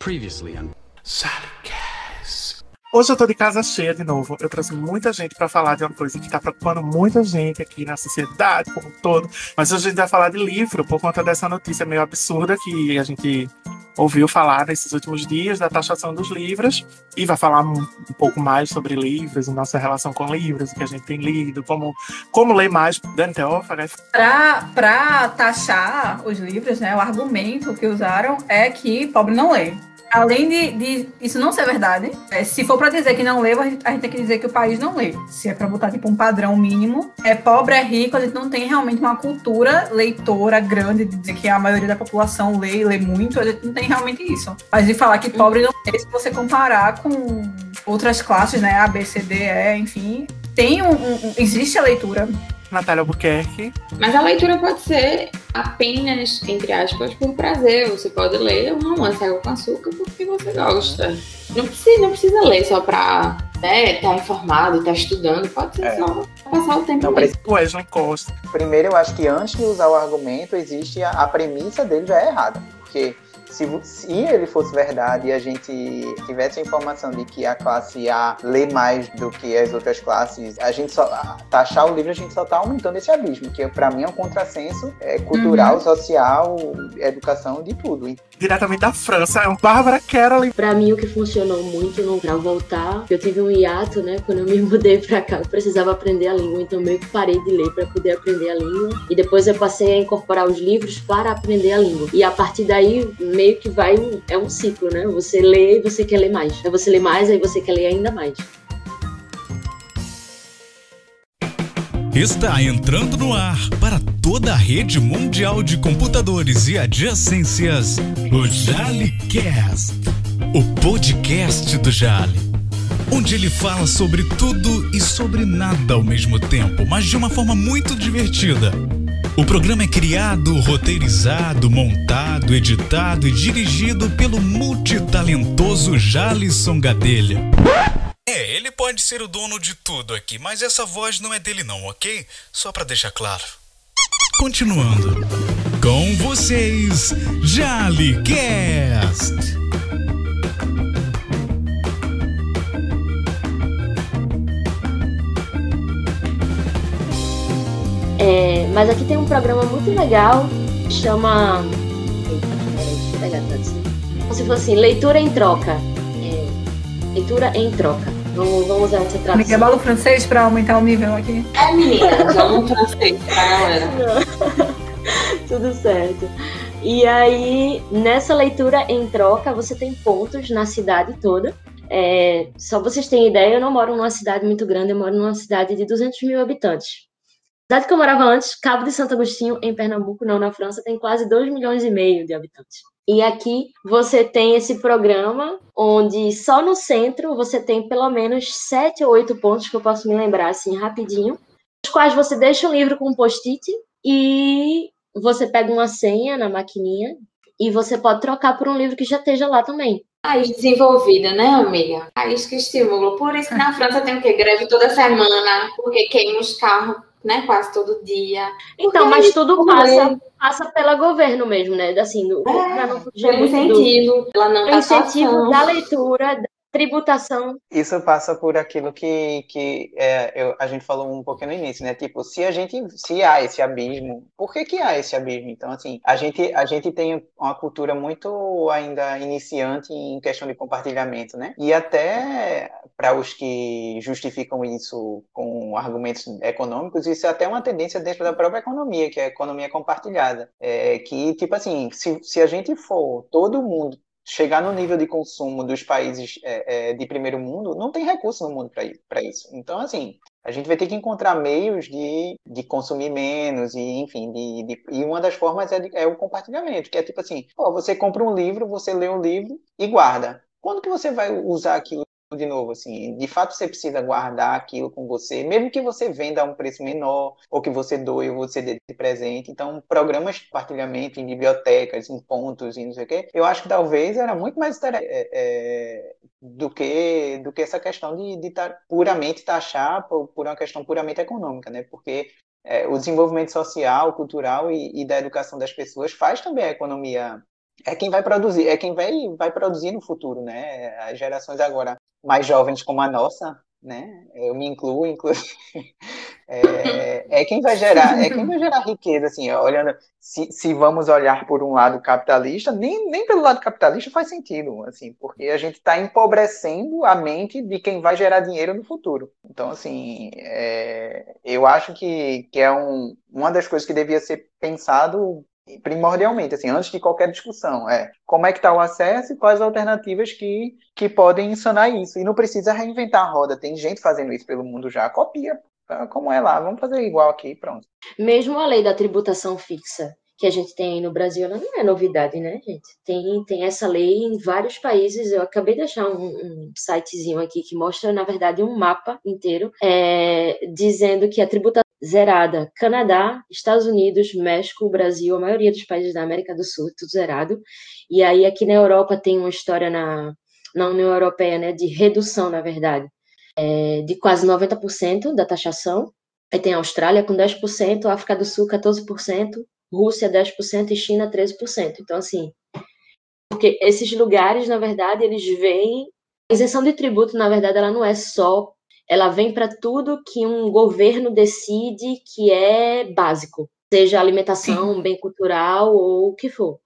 Previously on Hoje eu tô de casa cheia de novo. Eu trouxe muita gente para falar de uma coisa que tá preocupando muita gente aqui na sociedade como um todo. Mas hoje a gente vai falar de livro por conta dessa notícia meio absurda que a gente ouviu falar nesses últimos dias da taxação dos livros e vai falar um, um pouco mais sobre livros, nossa relação com livros, o que a gente tem lido, como, como ler mais. Dani Teófara. Para taxar os livros, né, o argumento que usaram é que pobre não lê. Além de, de isso não ser verdade, é, se for para dizer que não lê, a gente, a gente, tem que dizer que o país não lê. Se é para botar tipo um padrão mínimo, é pobre, é rico, a gente não tem realmente uma cultura leitora grande de dizer que a maioria da população lê e lê muito, a gente não tem realmente isso. Mas de falar que pobre não lê, se você comparar com outras classes, né, A, B, C, D, E, enfim, tem um, um existe a leitura Natália Albuquerque. Mas a leitura pode ser apenas, entre aspas, por prazer. Você pode ler um romance água com açúcar porque você gosta. Não precisa, não precisa ler só pra né, estar tá informado, estar tá estudando. Pode ser é. só passar o tempo. Não, mesmo. Wesley Costa. Primeiro, eu acho que antes de usar o argumento, existe a, a premissa dele já é errada. Porque se, se ele fosse verdade e a gente tivesse a informação de que a classe A lê mais do que as outras classes, a gente só taxar o livro, a gente só está aumentando esse abismo, que para mim é um contrassenso é, cultural, uhum. social, educação, de tudo. Diretamente da França, é um Bárbara Carolyn. Para mim, o que funcionou muito no para voltar, eu tive um hiato, né? Quando eu me mudei para cá, eu precisava aprender a língua, então meio que parei de ler para poder aprender a língua. E depois eu passei a incorporar os livros para aprender a língua. E a partir daí, meio que vai é um ciclo, né? Você lê e você quer ler mais. Aí você lê mais, aí você quer ler ainda mais. Está entrando no ar para toda a rede mundial de computadores e adjacências, o JaliCast, o podcast do Jali, onde ele fala sobre tudo e sobre nada ao mesmo tempo, mas de uma forma muito divertida o programa é criado, roteirizado, montado, editado e dirigido pelo multitalentoso Jalisson Gadelha. Pode ser o dono de tudo aqui, mas essa voz não é dele não, ok? Só para deixar claro. Continuando. Com vocês, JaliCast. É, mas aqui tem um programa muito legal, chama. Eita, peraí, deixa eu pegar a tradução. Como se fosse assim, leitura em troca. É, leitura em troca. Vamos, vamos usar essa tradução. Me bola o francês para aumentar o nível aqui. É, menina, um francês pra galera. Tudo certo. E aí, nessa leitura em troca, você tem pontos na cidade toda. É, só vocês terem ideia, eu não moro numa cidade muito grande, eu moro numa cidade de 200 mil habitantes cidade que eu morava antes, Cabo de Santo Agostinho, em Pernambuco, não na França, tem quase 2 milhões e meio de habitantes. E aqui você tem esse programa onde só no centro você tem pelo menos sete ou oito pontos que eu posso me lembrar assim rapidinho, os quais você deixa um livro com um post-it e você pega uma senha na maquininha e você pode trocar por um livro que já esteja lá também. País desenvolvida, né, amiga? País que estimula. Por isso que na França tem o quê? Greve toda semana, porque queima os carros né? Quase todo dia. Então, Porque mas tudo passa, passa pelo governo mesmo, né? Assim, do, é, não pelo incentivo, ela não tá incentivo da leitura, tributação. Isso passa por aquilo que, que é, eu, a gente falou um pouquinho no início, né? Tipo, se a gente, se há esse abismo, por que que há esse abismo? Então, assim, a gente, a gente tem uma cultura muito ainda iniciante em questão de compartilhamento, né? E até para os que justificam isso com argumentos econômicos, isso é até uma tendência dentro da própria economia, que é a economia compartilhada. É, que, tipo assim, se, se a gente for todo mundo chegar no nível de consumo dos países é, é, de primeiro mundo, não tem recurso no mundo para isso. Então, assim, a gente vai ter que encontrar meios de, de consumir menos e, enfim, de, de e uma das formas é, de, é, o compartilhamento, que é tipo assim, ó, você compra um livro, você lê um livro e guarda. Quando que você vai usar aquilo de novo, assim, de fato você precisa guardar aquilo com você, mesmo que você venda a um preço menor, ou que você doe, ou você dê de presente. Então, programas de compartilhamento em bibliotecas, em pontos, e não sei o quê, eu acho que talvez era muito mais é, é, do que do que essa questão de, de tar, puramente taxar por, por uma questão puramente econômica, né? Porque é, o desenvolvimento social, cultural e, e, da educação das pessoas faz também a economia é quem vai produzir, é quem vai, vai produzir no futuro, né? As gerações agora mais jovens como a nossa, né? Eu me incluo, inclusive. É, é, quem vai gerar, é quem vai gerar riqueza, assim, olhando, se, se vamos olhar por um lado capitalista, nem, nem pelo lado capitalista faz sentido, assim, porque a gente está empobrecendo a mente de quem vai gerar dinheiro no futuro. Então, assim, é, eu acho que, que é um, uma das coisas que devia ser pensado primordialmente, assim, antes de qualquer discussão, é como é que está o acesso e quais alternativas que, que podem sanar isso. E não precisa reinventar a roda, tem gente fazendo isso pelo mundo já, copia, tá? como é lá, vamos fazer igual aqui pronto. Mesmo a lei da tributação fixa que a gente tem no Brasil, ela não é novidade, né, gente? Tem, tem essa lei em vários países. Eu acabei de achar um, um sitezinho aqui que mostra, na verdade, um mapa inteiro é, dizendo que a tributação zerada. Canadá, Estados Unidos, México, Brasil, a maioria dos países da América do Sul, tudo zerado. E aí aqui na Europa tem uma história na, na União Europeia, né, de redução, na verdade, é, de quase 90% da taxação. Aí tem a Austrália com 10%, África do Sul 14%, Rússia 10% e China 13%. Então, assim, porque esses lugares, na verdade, eles veem... A isenção de tributo, na verdade, ela não é só ela vem para tudo que um governo decide que é básico, seja alimentação, Sim. bem cultural ou o que for.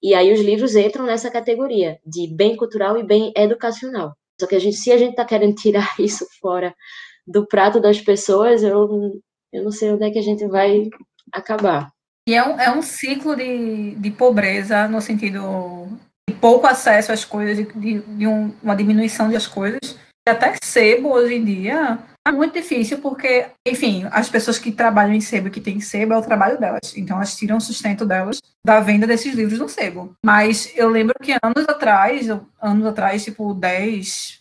E aí os livros entram nessa categoria de bem cultural e bem educacional. Só que a gente, se a gente está querendo tirar isso fora do prato das pessoas, eu, eu não sei onde é que a gente vai acabar. E é um, é um ciclo de, de pobreza, no sentido de pouco acesso às coisas, de, de, um, uma diminuição das coisas, até sebo hoje em dia é muito difícil porque, enfim, as pessoas que trabalham em sebo, que têm sebo, é o trabalho delas. Então elas tiram o sustento delas da venda desses livros no sebo. Mas eu lembro que anos atrás, anos atrás, tipo 10,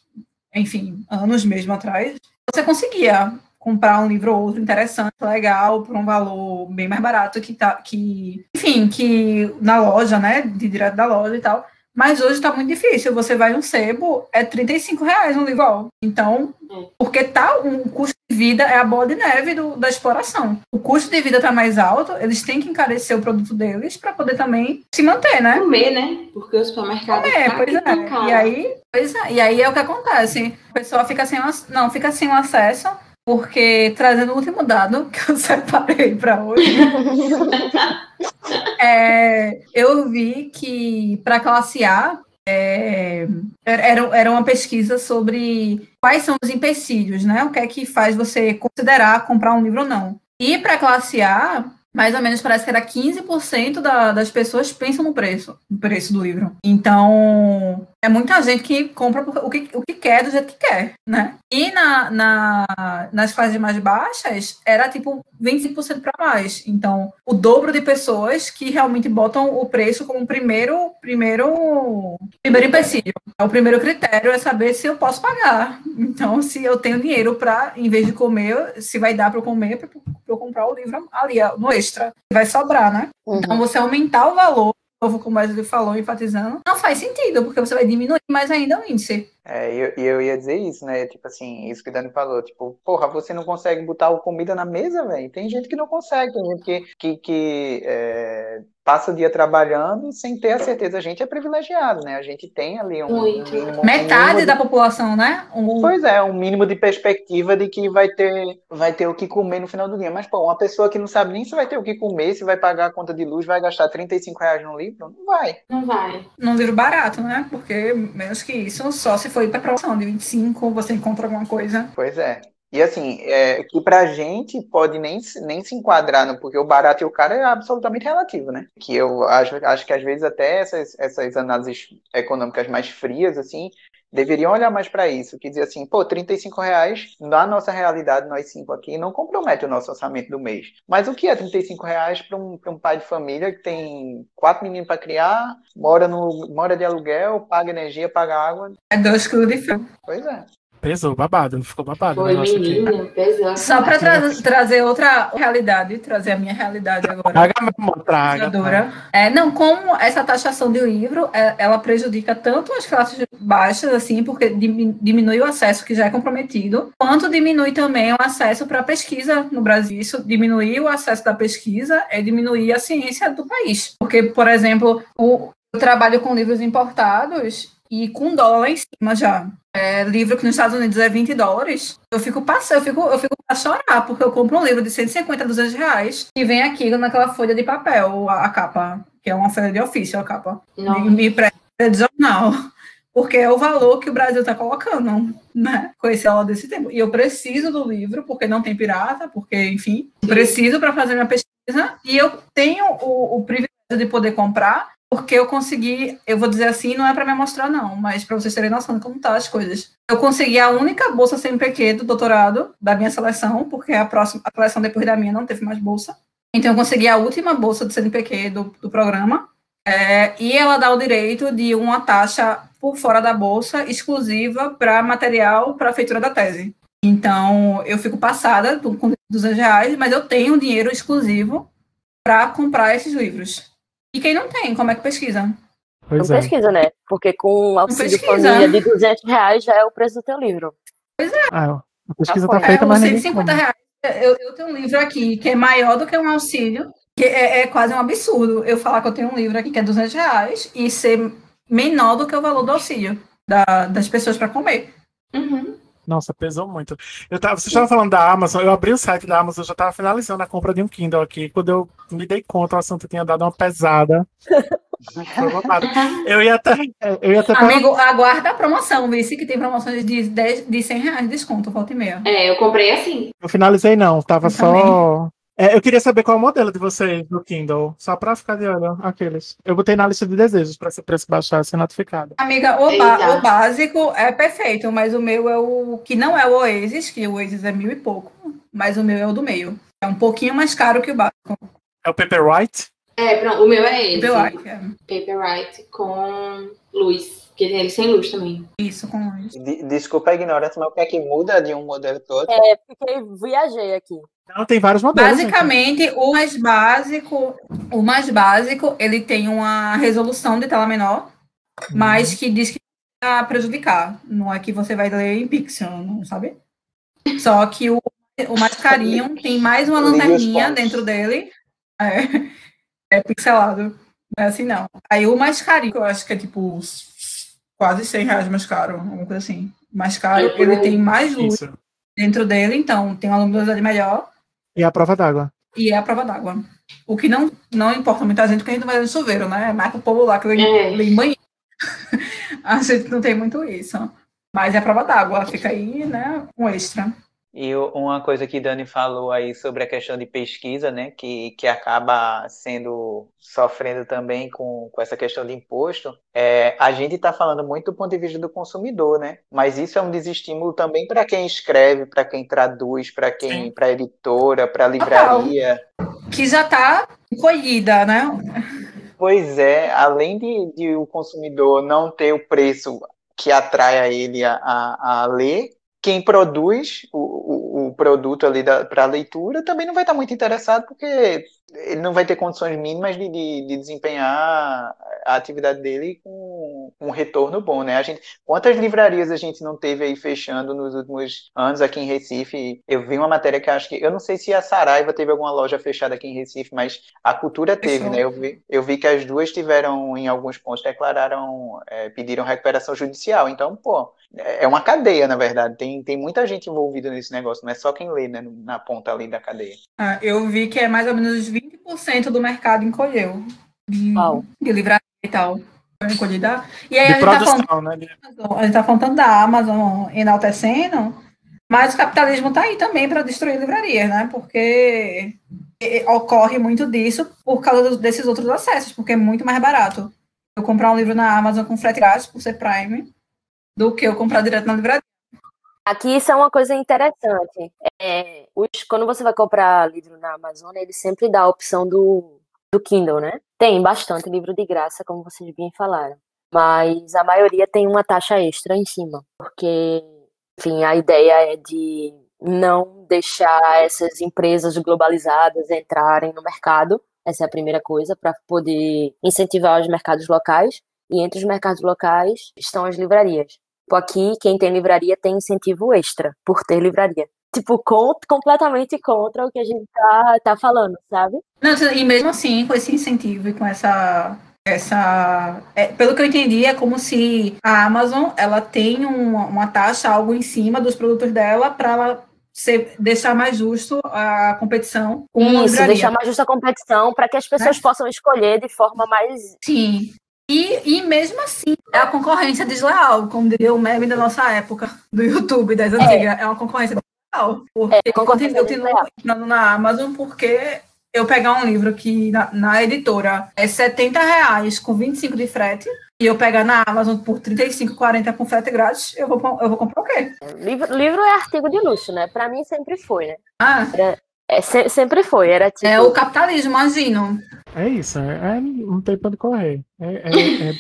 enfim, anos mesmo atrás, você conseguia comprar um livro ou outro interessante, legal, por um valor bem mais barato que tá, que, enfim, que na loja, né, de direto da loja e tal. Mas hoje está muito difícil. Você vai um sebo, é 35 reais um livro. Então, é. porque tá um custo de vida é a bola de neve do, da exploração. O custo de vida está mais alto, eles têm que encarecer o produto deles para poder também se manter, né? Comer, né? Porque o supermercado Comer, tá pois é. E aí, pois é. E aí é o que acontece. O pessoal fica sem, não, fica sem o acesso porque trazendo o último dado que eu separei para hoje, é, eu vi que para classe A é, era, era uma pesquisa sobre quais são os empecilhos, né? O que é que faz você considerar comprar um livro ou não. E para classe A, mais ou menos parece que era 15% da, das pessoas pensam no preço, no preço do livro. Então, é muita gente que compra o que, o que quer do jeito que quer, né? E na, na, nas fases mais baixas, era tipo 25% para mais. Então, o dobro de pessoas que realmente botam o preço como primeiro, primeiro, primeiro empecilho. O primeiro critério é saber se eu posso pagar. Então, se eu tenho dinheiro para, em vez de comer, se vai dar para eu comer, para eu comprar o livro ali, no extra. Vai sobrar, né? Uhum. Então, você aumentar o valor como ele falou, enfatizando, não faz sentido, porque você vai diminuir mais ainda o índice. É, e eu, eu, ia dizer isso, né? Tipo assim, isso que o Dani falou, tipo, porra, você não consegue botar comida na mesa, velho. Tem gente que não consegue, tem gente que, que, que é, passa o dia trabalhando sem ter a certeza. A gente é privilegiado, né? A gente tem ali um. Muito. Mínimo, Metade um da de... população, né? Um... Pois é, um mínimo de perspectiva de que vai ter, vai ter o que comer no final do dia. Mas, pô, uma pessoa que não sabe nem se vai ter o que comer, se vai pagar a conta de luz, vai gastar 35 reais no livro, não vai. Não vai. Num livro barato, né? Porque menos que isso, só se foi para promoção de 25, você encontra alguma coisa. Pois é. E assim, é, que pra gente pode nem, nem se enquadrar, porque o barato e o caro é absolutamente relativo, né? Que eu acho, acho que às vezes até essas, essas análises econômicas mais frias, assim, deveriam olhar mais para isso, que dizer assim, pô, 35 reais na nossa realidade, nós cinco aqui, não compromete o nosso orçamento do mês. Mas o que é 35 reais para um, um pai de família que tem quatro meninos para criar, mora, no, mora de aluguel, paga energia, paga água? É dois quilos de frio. Pois é. Pesou, babado, ficou babado. Foi, menino, pesou. Só para tra trazer outra realidade, trazer a minha realidade agora. Traga, meu traga. É, não, como essa taxação de livro, é, ela prejudica tanto as classes baixas, assim, porque diminui o acesso que já é comprometido, quanto diminui também o acesso para a pesquisa no Brasil. Isso diminuir o acesso da pesquisa é diminuir a ciência do país. Porque, por exemplo, o, eu trabalho com livros importados e com dólar lá em cima já. É, livro que nos Estados Unidos é 20 dólares, eu fico passando, eu fico, eu fico a chorar, porque eu compro um livro de 150, 200 reais e vem aqui naquela folha de papel, a, a capa, que é uma folha de ofício, a capa. Não. Me, me presta de jornal. Porque é o valor que o Brasil está colocando, né? Com esse dólar desse tempo. E eu preciso do livro, porque não tem pirata, porque, enfim, preciso para fazer minha pesquisa. E eu tenho o, o privilégio de poder comprar porque eu consegui, eu vou dizer assim, não é para me mostrar não, mas para vocês terem noção de como tá as coisas. Eu consegui a única bolsa sem do doutorado da minha seleção, porque a próxima a seleção depois da minha não teve mais bolsa. Então eu consegui a última bolsa do CNPq do, do programa. É, e ela dá o direito de uma taxa por fora da bolsa exclusiva para material para a feitura da tese. Então eu fico passada com 200 reais, mas eu tenho dinheiro exclusivo para comprar esses livros. E quem não tem, como é que pesquisa? Pois Não é. pesquisa, né? Porque com auxílio pesquisa. família de 200 reais já é o preço do teu livro. Ah, a pesquisa tá foi. feita, É, mas ninguém 150 come. reais. Eu, eu tenho um livro aqui que é maior do que um auxílio, que é, é quase um absurdo eu falar que eu tenho um livro aqui que é 200 reais e ser menor do que o valor do auxílio da- das pessoas para comer. Uhum. Nossa, pesou muito. Eu tava, você estava falando da Amazon, eu abri o site da Amazon, eu já estava finalizando a compra de um Kindle aqui. Quando eu me dei conta, o assunto tinha dado uma pesada. Eu ia até. Eu ia até Amigo, aguarda a promoção, se que tem promoções de, 10, de 100 reais de desconto, volta e meia. É, eu comprei assim. Eu finalizei, não. Tava Eu só. É, eu queria saber qual é o modelo de vocês do Kindle. Só pra ficar de olho. Aqueles. Eu botei na lista de desejos pra esse preço baixar, ser notificado. Amiga, o, ba- Eita. o básico é perfeito, mas o meu é o que não é o Oasis, que o Oasis é mil e pouco, mas o meu é o do meio. É um pouquinho mais caro que o básico. É o Paperwhite? É, pronto, o meu é esse. Eu acho que é Paperwhite com luz. Porque tem ele sem luz também. isso com luz. De- Desculpa a ignorância, mas o que é que muda de um modelo para outro? É, fiquei, viajei aqui. Não, tem vários modelos. gente. Basicamente, o mais básico, o mais básico, ele tem uma resolução de tela menor, mas que diz que vai prejudicar. Não é que você vai ler em pixel, não sabe? Só que o, o mais carinho tem mais uma lanterninha dentro dele. É, é pixelado. Não é assim, não. Aí o mais carinho, que eu acho que é tipo quase 100 reais mais caro, alguma coisa assim. Mais caro, Eu- ele tem mais luz Isso. dentro dele, então tem uma luminosidade melhor E a prova d'água. e é a prova d'água. O que não, não importa muita gente, porque a gente não vai no chuveiro, né? É mais pro povo lá que lê, É. banheiro. a gente não tem muito isso. Mas é a prova d'água, fica aí, né? Um extra. E uma coisa que Dani falou aí sobre a questão de pesquisa, né, que, que acaba sendo sofrendo também com, com essa questão de imposto, é, a gente está falando muito do ponto de vista do consumidor, né? Mas isso é um desestímulo também para quem escreve, para quem traduz, para quem, para editora, para livraria. Que já tá colhida, né? Pois é, além de, de o consumidor não ter o preço que atrai a ele a, a, a ler, quem produz o, o, o produto ali para leitura também não vai estar muito interessado, porque ele não vai ter condições mínimas de, de, de desempenhar a atividade dele com um retorno bom, né? A gente, quantas livrarias a gente não teve aí fechando nos últimos anos aqui em Recife? Eu vi uma matéria que acho que, eu não sei se a Saraiva teve alguma loja fechada aqui em Recife, mas a Cultura teve, Fechou. né? Eu vi, eu vi que as duas tiveram, em alguns pontos, declararam, é, pediram recuperação judicial. Então, pô, é uma cadeia, na verdade. Tem, tem muita gente envolvida nesse negócio, não é só quem lê, né? Na ponta ali da cadeia. Ah, eu vi que é mais ou menos 20% do mercado encolheu. De, de livraria e tal. Foi encolhida. E aí a De gente tá falando produção, né? de- A gente tá falando da Amazon enaltecendo, mas o capitalismo tá aí também para destruir livrarias, né? Porque ocorre muito disso por causa dos- desses outros acessos, porque é muito mais barato eu comprar um livro na Amazon com frete grátis por ser Prime do que eu comprar direto na livraria. Aqui isso é uma coisa interessante. É, os- quando você vai comprar livro na Amazon, ele sempre dá a opção do, do Kindle, né? Tem bastante livro de graça, como vocês bem falaram. Mas a maioria tem uma taxa extra em cima. Porque, enfim, a ideia é de não deixar essas empresas globalizadas entrarem no mercado. Essa é a primeira coisa, para poder incentivar os mercados locais. E entre os mercados locais estão as livrarias. Tipo, aqui, quem tem livraria tem incentivo extra por ter livraria. Tipo, con- completamente contra o que a gente tá, tá falando, sabe? Não, e mesmo assim, com esse incentivo e com essa essa. É, pelo que eu entendi, é como se a Amazon ela tem uma, uma taxa, algo em cima dos produtos dela para ela ser, deixar mais justo a competição com Isso, livraria. deixar mais justa a competição para que as pessoas possam escolher de forma mais. Sim. E, e mesmo assim, é a concorrência desleal, como diria o meme da nossa época, do YouTube, das antigas. É, uma concorrência desleal. Porque É, eu continuo comprando na Amazon porque eu pegar um livro que na, na editora é 70 reais com 25 de frete, e eu pegar na Amazon por 35, 40 com frete grátis, eu vou, eu vou comprar o quê? Livro, livro é artigo de luxo, né? Para mim sempre foi, né? Ah, É, se- sempre foi. Era tipo. é o capitalismo, imagino. É isso, é, é, não tem pra onde correr. É, é- é-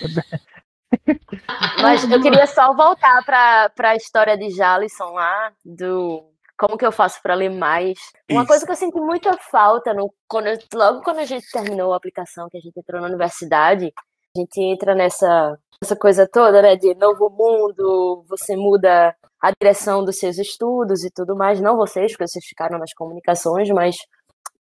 Mas eu queria só voltar para a história de Jalisson lá, do como que eu faço para ler mais. Uma Isso. coisa que eu senti muita falta no, quando eu- logo quando a gente terminou a aplicação, que a gente entrou na universidade, a gente entra nessa essa coisa toda, né, de novo mundo, você muda a direção dos seus estudos e tudo mais, não vocês, porque vocês ficaram nas comunicações, mas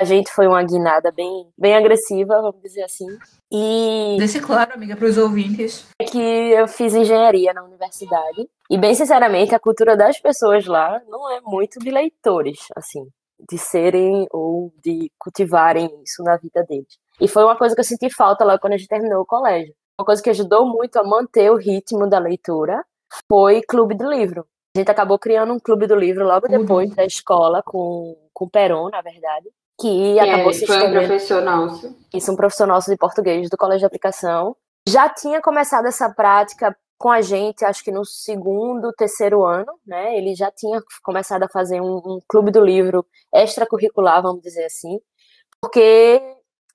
a gente foi uma guinada bem, bem agressiva, vamos dizer assim. E Deixe claro, amiga, para os ouvintes. é que eu fiz engenharia na universidade. E, bem sinceramente, a cultura das pessoas lá não é muito de leitores, assim, de serem ou de cultivarem isso na vida deles. E foi uma coisa que eu senti falta lá quando a gente terminou o colégio. Uma coisa que ajudou muito a manter o ritmo da leitura foi clube do livro. A gente acabou criando um clube do livro logo Uhum. depois da escola, com, com o Peron, na verdade, que acabou é, se foi um professor nosso. isso, um profissional de português do Colégio de Aplicação. Já tinha começado essa prática com a gente, acho que no segundo, terceiro ano, né? Ele já tinha começado a fazer um, um clube do livro extracurricular, vamos dizer assim, porque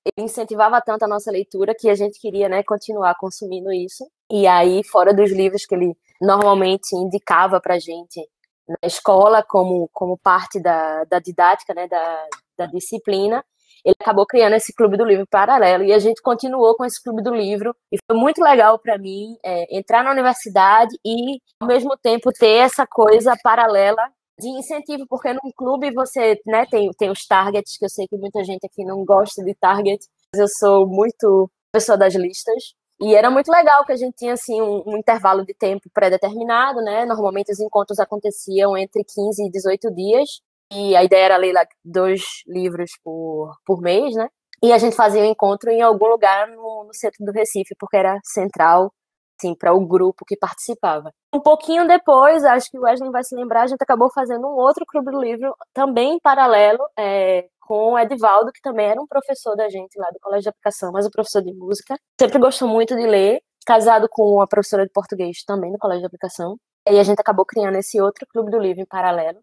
ele incentivava tanto a nossa leitura que a gente queria, né, continuar consumindo isso. E aí, fora dos livros que ele normalmente indicava para gente na escola como, como parte da, da didática, né, da, da disciplina, ele acabou criando esse clube do livro paralelo e a gente continuou com esse clube do livro e foi muito legal para mim é, entrar na universidade e ao mesmo tempo ter essa coisa paralela de incentivo porque num clube você né tem tem os targets que eu sei que muita gente aqui não gosta de target mas eu sou muito pessoa das listas e era muito legal que a gente tinha assim um, um intervalo de tempo pré-determinado né normalmente os encontros aconteciam entre 15 e 18 dias e a ideia era ler dois livros por, por mês, né? E a gente fazia o encontro em algum lugar no, no centro do Recife, porque era central, assim, para o grupo que participava. Um pouquinho depois, acho que o Wesley vai se lembrar, a gente acabou fazendo um outro clube do livro, também em paralelo, é, com o Edivaldo, que também era um professor da gente lá do Colégio de Aplicação, mas um professor de música. Sempre gostou muito de ler, casado com uma professora de português também do Colégio de Aplicação. E a gente acabou criando esse outro clube do livro em paralelo.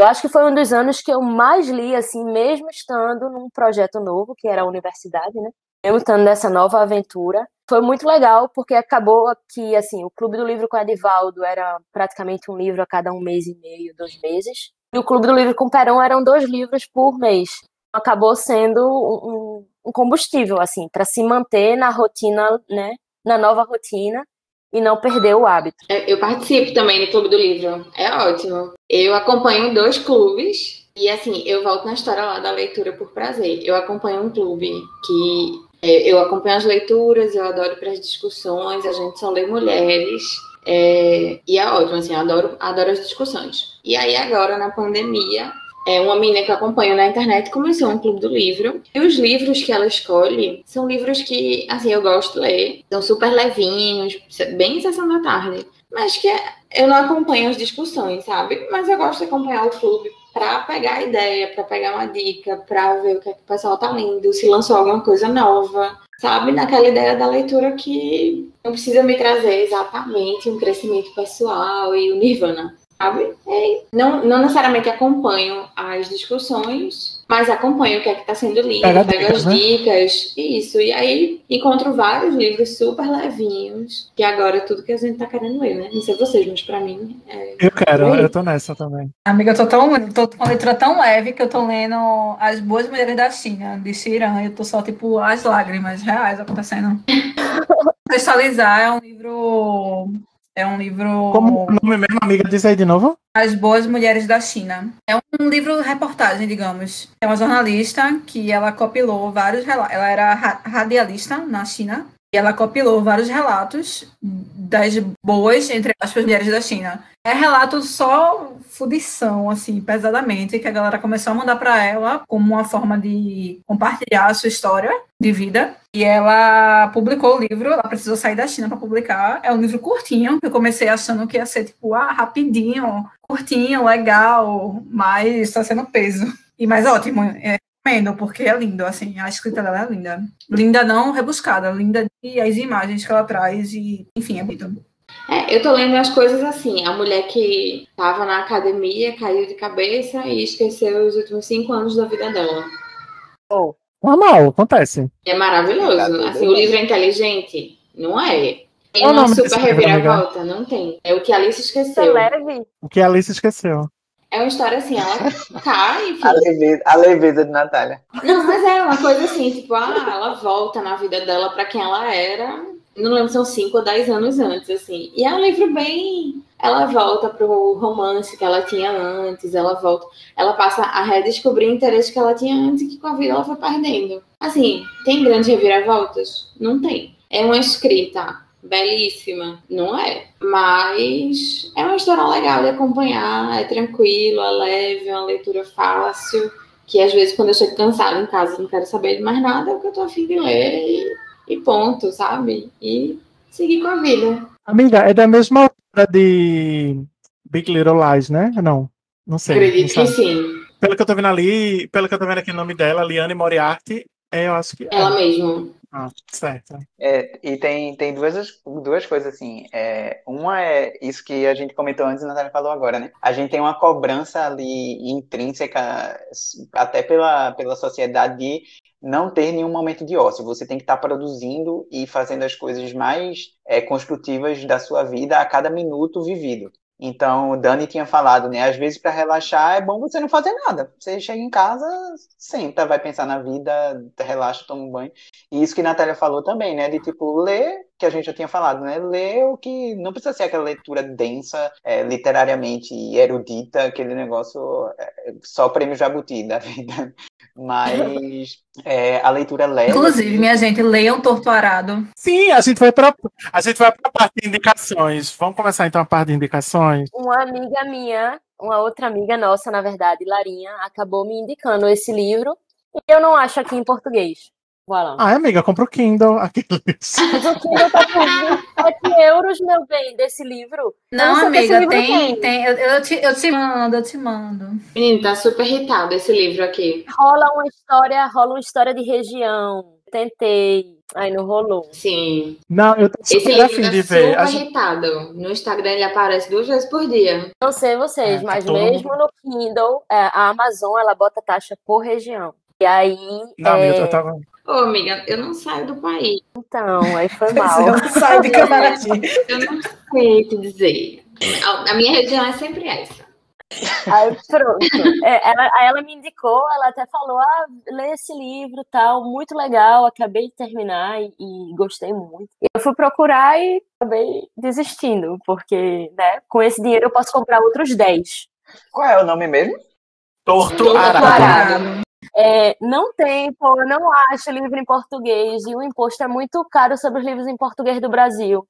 Eu acho que foi um dos anos que eu mais li, assim, mesmo estando num projeto novo, que era a universidade, né? Mesmo estando nessa nova aventura. Foi muito legal, porque acabou que, assim, o Clube do Livro com Edivaldo era praticamente um livro a cada um mês e meio, dois meses. E o Clube do Livro com Perão eram dois livros por mês. Acabou sendo um, um combustível, assim, para se manter na rotina, né? Na nova rotina e não perder o hábito. É, Eu participo também do Clube do Livro. É ótimo. Eu acompanho dois clubes e assim, eu volto na história lá da leitura por prazer. Eu acompanho um clube que é, eu acompanho as leituras, eu adoro para as discussões, a gente só lê mulheres. é, e é ótimo, assim, eu adoro, adoro as discussões. E aí agora, na pandemia, é, uma menina que eu acompanho na internet começou um clube do livro. E os livros que ela escolhe são livros que, assim, eu gosto de ler. São super levinhos, bem sessão da tarde. Mas que eu não acompanho as discussões, sabe? Mas eu gosto de acompanhar o clube para pegar a ideia, para pegar uma dica, para ver o que, é que o pessoal tá lendo, se lançou alguma coisa nova, sabe? Naquela ideia da leitura que não precisa me trazer exatamente um crescimento pessoal e o nirvana, sabe? É, não, não necessariamente acompanho as discussões, mas acompanho o que é que está sendo lido, Pega pego dicas, as né? dicas, isso. E aí encontro vários livros super levinhos, que agora é tudo que a gente tá querendo ler, né? Não sei vocês, mas pra mim é. Eu quero, Oi? eu tô nessa também. Amiga, eu tô, tão, tô com uma leitura tão leve que eu tô lendo As Boas Mulheres da China, de Xiran. Eu tô só, tipo, as lágrimas reais acontecendo. Contextualizar é um livro. É um livro. Como o nome mesmo, amiga, diz aí de novo? As Boas Mulheres da China. É um livro reportagem, digamos. É uma jornalista que ela compilou vários relatos. Ela era ra- radialista na China. E ela compilou vários relatos das boas, entre aspas, mulheres da China. É relato só fudição, assim, pesadamente, que a galera começou a mandar para ela como uma forma de compartilhar a sua história de vida. E ela publicou o livro, ela precisou sair da China para publicar. É um livro curtinho, que eu comecei achando que ia ser, tipo, ah, rapidinho, curtinho, legal, mas está sendo peso. E mais ótimo. É, recomendo, porque é lindo, assim, a escrita dela é linda. Linda não rebuscada, linda e as imagens que ela traz e, enfim, é bonito. É, eu tô lendo as coisas assim, a mulher que tava na academia, caiu de cabeça e esqueceu os últimos cinco anos da vida dela. Oh. Normal, acontece. É maravilhoso. Assim, o livro é inteligente? Não é. Tem uma super reviravolta? Não tem. É o que a Alice esqueceu. leve. O que a Alice esqueceu. É uma história assim, ela cai, enfim. A leveza, a leveza de Natália. Não, mas é uma coisa assim, tipo, ah, ela volta na vida dela para quem ela era. Não lembro se são 5 ou 10 anos antes, assim. E é um livro bem. Ela volta pro romance que ela tinha antes, ela volta. Ela passa a redescobrir o interesse que ela tinha antes e que com a vida ela foi perdendo. Assim, tem grandes reviravoltas? Não tem. É uma escrita belíssima, não é? Mas é uma história legal de acompanhar, é tranquilo, é leve, é uma leitura fácil, que às vezes quando eu chego cansada em casa não quero saber de mais nada, é o que eu tô afim de ler e, e ponto, sabe? E seguir com a vida. Amiga, é da mesma altura de Big Little Lies, né? Não, não sei. Acredito não que sim. Pelo que eu tô vendo ali, pelo que eu tô vendo aqui o nome dela, Liane Moriarty, é, eu acho que. Ela mesma. Ah, certo. É, e tem, tem duas, duas coisas assim. É, uma é isso que a gente comentou antes e a Natália falou agora, né? A gente tem uma cobrança ali intrínseca, até pela, pela sociedade, de não ter nenhum momento de ócio. Você tem que estar produzindo e fazendo as coisas mais é, construtivas da sua vida a cada minuto vivido. Então, o Dani tinha falado, né? Às vezes, para relaxar, é bom você não fazer nada. Você chega em casa, senta, vai pensar na vida, relaxa, toma um banho. E isso que a Natália falou também, né? De tipo, ler, que a gente já tinha falado, né? Ler o que não precisa ser aquela leitura densa, é, literariamente erudita, aquele negócio é, só prêmio Jabuti da vida. Mas é, a leitura leve. Inclusive, minha gente, leiam Torto Arado. Sim, a gente vai para a gente vai para a parte de indicações. Vamos começar então a parte de indicações. Uma amiga minha, uma outra amiga nossa, na verdade, Larinha, acabou me indicando esse livro e eu não acho aqui em português. Voilà. Ah, amiga, compra o Kindle. Aqueles. Mas o Kindle tá por 27 euros, meu bem, desse livro. Não, sei o que esse amiga, livro tem, tem. Eu, eu, te, eu te mando, eu te mando. Menino, tá super irritado esse livro aqui. Rola uma história, rola uma história de região. Tentei, aí não rolou. Sim. Não, eu tô Esse super livro afim tá de ver. super A gente- irritado. No Instagram ele aparece duas vezes por dia. Não sei vocês, É, tá mas todo mesmo no Kindle, é, a Amazon ela bota taxa por região. E aí, Não, é, eu tava. Ô, amiga, eu não saio do país. então, aí foi mal. Eu saio de Camaraty. Eu não sei te dizer. A, minha região é sempre essa. Aí pronto. É, ela, aí ela me indicou, ela até falou: ah, lê esse livro tal, muito legal, acabei de terminar e, e gostei muito. E eu fui procurar e acabei desistindo, porque, né, com esse dinheiro eu posso comprar outros 10. Qual é o nome mesmo? Torto. Arado. É, não tem, pô, eu não acho livro em português e o imposto é muito caro sobre os livros em português do Brasil,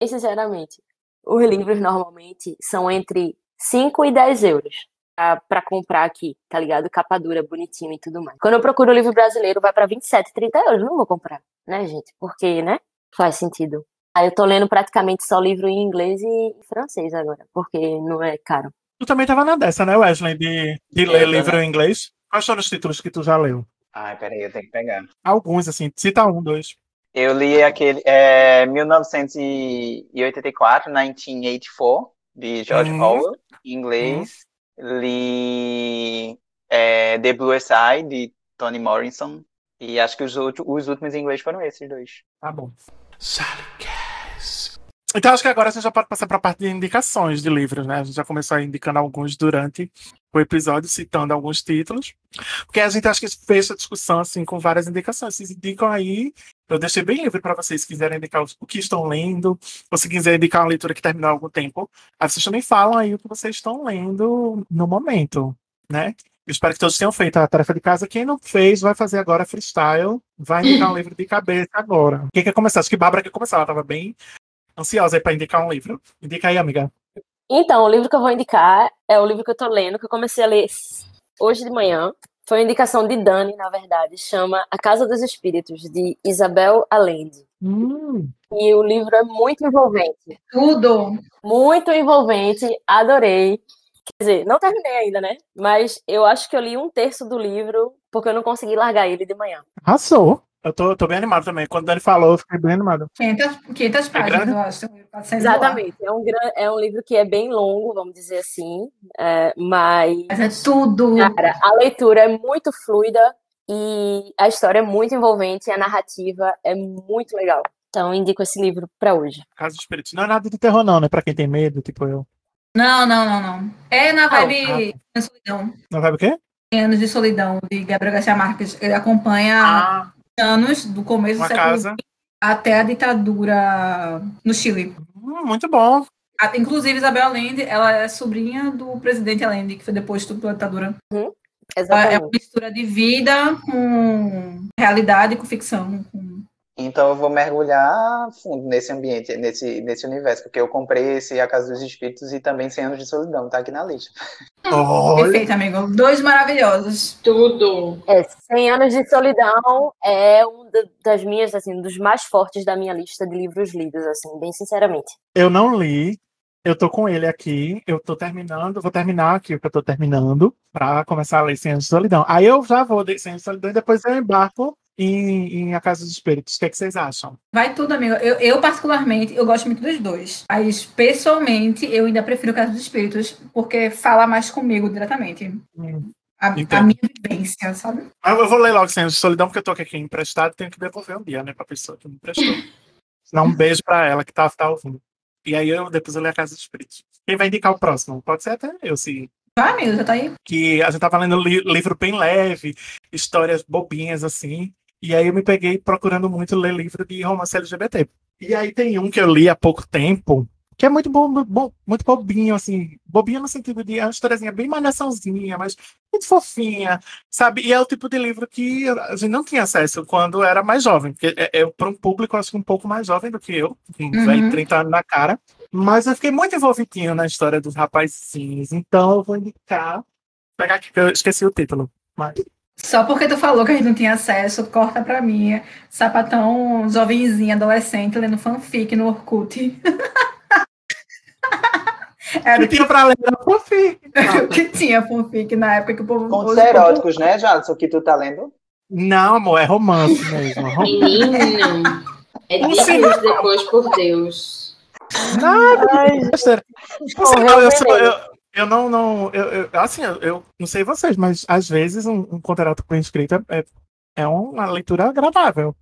bem sinceramente. Os livros normalmente são entre 5 e 10 euros pra, pra comprar aqui, tá ligado? Capa dura, bonitinho e tudo mais. Quando eu procuro o livro brasileiro, vai pra 27, 30 euros. Não vou comprar, né, gente? Porque, né? Faz sentido. Aí eu tô lendo praticamente só livro em inglês e francês agora, porque não é caro. Tu também tava na dessa, né, Wesley? De, de ler tô livro na- em inglês. Quais foram os títulos que tu já leu? Ai, peraí, eu tenho que pegar. Alguns, assim. Cita um, dois. Eu li aquele é, 1984, 1984, de George Uhum. Orwell, em inglês. Li é, The Bluest Eye, de Toni Morrison. E acho que os, os últimos em inglês foram esses dois. Tá bom. Então acho que agora a gente já pode passar para a parte de indicações de livros, né? A gente já começou indicando alguns durante o episódio, citando alguns títulos. Porque a gente acha que fecha a discussão assim com várias indicações. Vocês indicam aí. Eu deixei bem livre para vocês se quiserem indicar o que estão lendo, ou se quiserem indicar uma leitura que terminou há algum tempo. Aí vocês também falam aí o que vocês estão lendo no momento, né? Espero que todos tenham feito a tarefa de casa. Quem não fez, vai fazer agora freestyle. Vai indicar um livro de cabeça agora. Quem quer começar? Acho que Bárbara quer começar. Ela estava bem ansiosa aí para indicar um livro. Indica aí, amiga. Então, o livro que eu vou indicar é o livro que eu tô lendo, que eu comecei a ler hoje de manhã. Foi uma indicação de Dani, na verdade. Chama A Casa dos Espíritos, de Isabel Allende. Hum, E o livro é muito envolvente. Tudo. Muito envolvente, adorei. Quer dizer, não terminei ainda, né? Mas eu acho que eu li um terço do livro porque eu não consegui largar ele de manhã. arrasou. Eu tô, tô bem animado também. Quando o Dani falou, eu fiquei bem animado. 500, 500 páginas, grande? eu acho. 400 Exatamente. É um, gran- é um livro que é bem longo, vamos dizer assim. é, mas, Mas é tudo. cara, a leitura é muito fluida e a história é muito envolvente, a narrativa é muito legal. Então, eu indico esse livro pra hoje. Casa dos Espíritos. Não é nada de terror, não, né? Pra quem tem medo, tipo eu. Não, não, não, não. É na vibe ah, de solidão. Não vai o quê? 100 anos de solidão, de Gabriel Garcia Marques. Ele acompanha Ah, anos do começo do uma século casa. até a ditadura no Chile. Hum, muito bom. Inclusive, Isabel Allende, ela é sobrinha do presidente Allende, que foi deposto pela ditadura. Ela é uma mistura de vida com realidade, com ficção. com- Então eu vou mergulhar fundo nesse ambiente, nesse, nesse universo, porque eu comprei esse A Casa dos Espíritos e também 100 Anos de Solidão, tá aqui na lista. Olha, Perfeito, amigo. Dois maravilhosos. Tudo. É, 100 anos de solidão é um da- das minhas, assim, dos mais fortes da minha lista de livros lidos, assim, bem sinceramente. eu não li. Eu tô com ele aqui. Eu tô terminando. Vou terminar aqui o que eu tô terminando. Pra começar a ler 100 anos de solidão. Aí eu já vou ler 100 anos de solidão e depois eu embarco em, em A Casa dos Espíritos. O que, é que vocês acham? Vai tudo, amigo. Eu, eu, particularmente, eu gosto muito dos dois. Mas, pessoalmente, eu ainda prefiro o Casa dos Espíritos, porque fala mais comigo diretamente. Hum. A, a minha vivência, sabe? Ah, Eu vou ler logo 100 anos de solidão, porque eu tô aqui emprestado tenho que devolver um dia, né? Pra pessoa que me emprestou. Dá um beijo pra ela que tá, tá ouvindo. E aí eu depois eu leio A Casa dos Espíritos. Quem vai indicar o próximo? Pode ser até eu, se Vai, amigo, já tá aí. que a gente tava lendo li livro bem leve, histórias bobinhas assim. E aí eu me peguei procurando muito ler livro de romance LGBT. E aí tem um que eu li há pouco tempo, que é muito bom, bom muito bobinho, assim, bobinho no sentido de é uma historiazinha bem malhaçãozinha, mas muito fofinha, sabe? E é o tipo de livro que a gente não tinha acesso quando era mais jovem, porque é, é para um público, acho que um pouco mais jovem do que eu, com Uhum. velho 30 anos na cara. Mas eu fiquei muito envolvidinho na história dos rapazinhos, então eu vou indicar. Vou pegar aqui, que eu esqueci o título. Mas Só porque tu falou que a gente não tinha acesso, corta pra mim. Sapatão jovenzinho, adolescente, lendo fanfic no Orkut. Era o que, tinha pra ler era fanfic. o que tinha fanfic na época que o povo. Contos o povo- eróticos, né, Jadson, que tu tá lendo? Não, amor, é romance mesmo. Rom- Menino. É anos depois, por Deus. Nada, Ai, eu, sou- eu, eu não, não, eu, eu- assim, eu, eu não sei vocês, mas às vezes um, um conto erótico bem escrito é, é, é uma leitura agradável.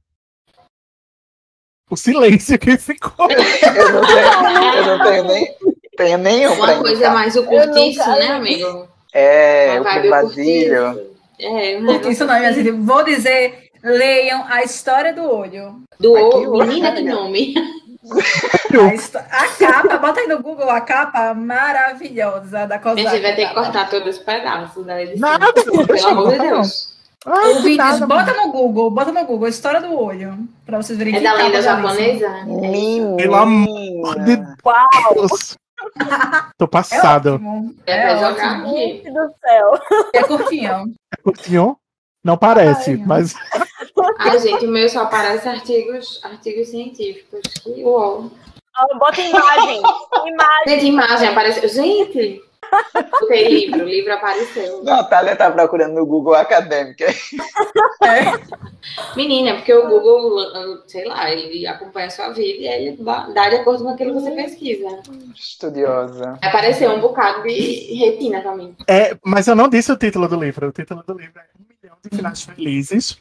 O silêncio que ficou. Eu não tenho, eu não tenho nem tenho nenhum Uma coisa indicar. mais o curtiço, né, amigo? É, o curtiço. É, Porque isso não, minha gente. Vou dizer, leiam a história do olho. Do Aqui, o... Menina, que nome. A, a capa, bota aí no Google a capa maravilhosa da A Cosac. gente vai ter que cortar todos os pedaços da edição. Nada, Pelo deixa amor de eu Deus. Ah, Ouvintes, nada, bota no Google, bota no Google, a história do olho, pra vocês verem É que da lenda japonesa? Menina. Pelo amor de Deus. Tô É passado. É É, jogar aqui. Gente do céu. É curtinho. Curtinho? Não parece, Ai, mas Ai, gente, o meu só aparece artigos, artigos científicos. Que uau. Ó, Bota imagem. Imagem. Gente, imagem apareceu. Gente! Botei livro, o livro apareceu. Natália tá procurando no Google Acadêmica. Menina, porque o Google, sei lá, ele acompanha a sua vida e aí ele dá dá de acordo com aquilo que você pesquisa. Estudiosa. Apareceu um bocado de retina pra mim. É, mas eu não disse o título do livro. O título do livro é Um Milhão de Finais Felizes.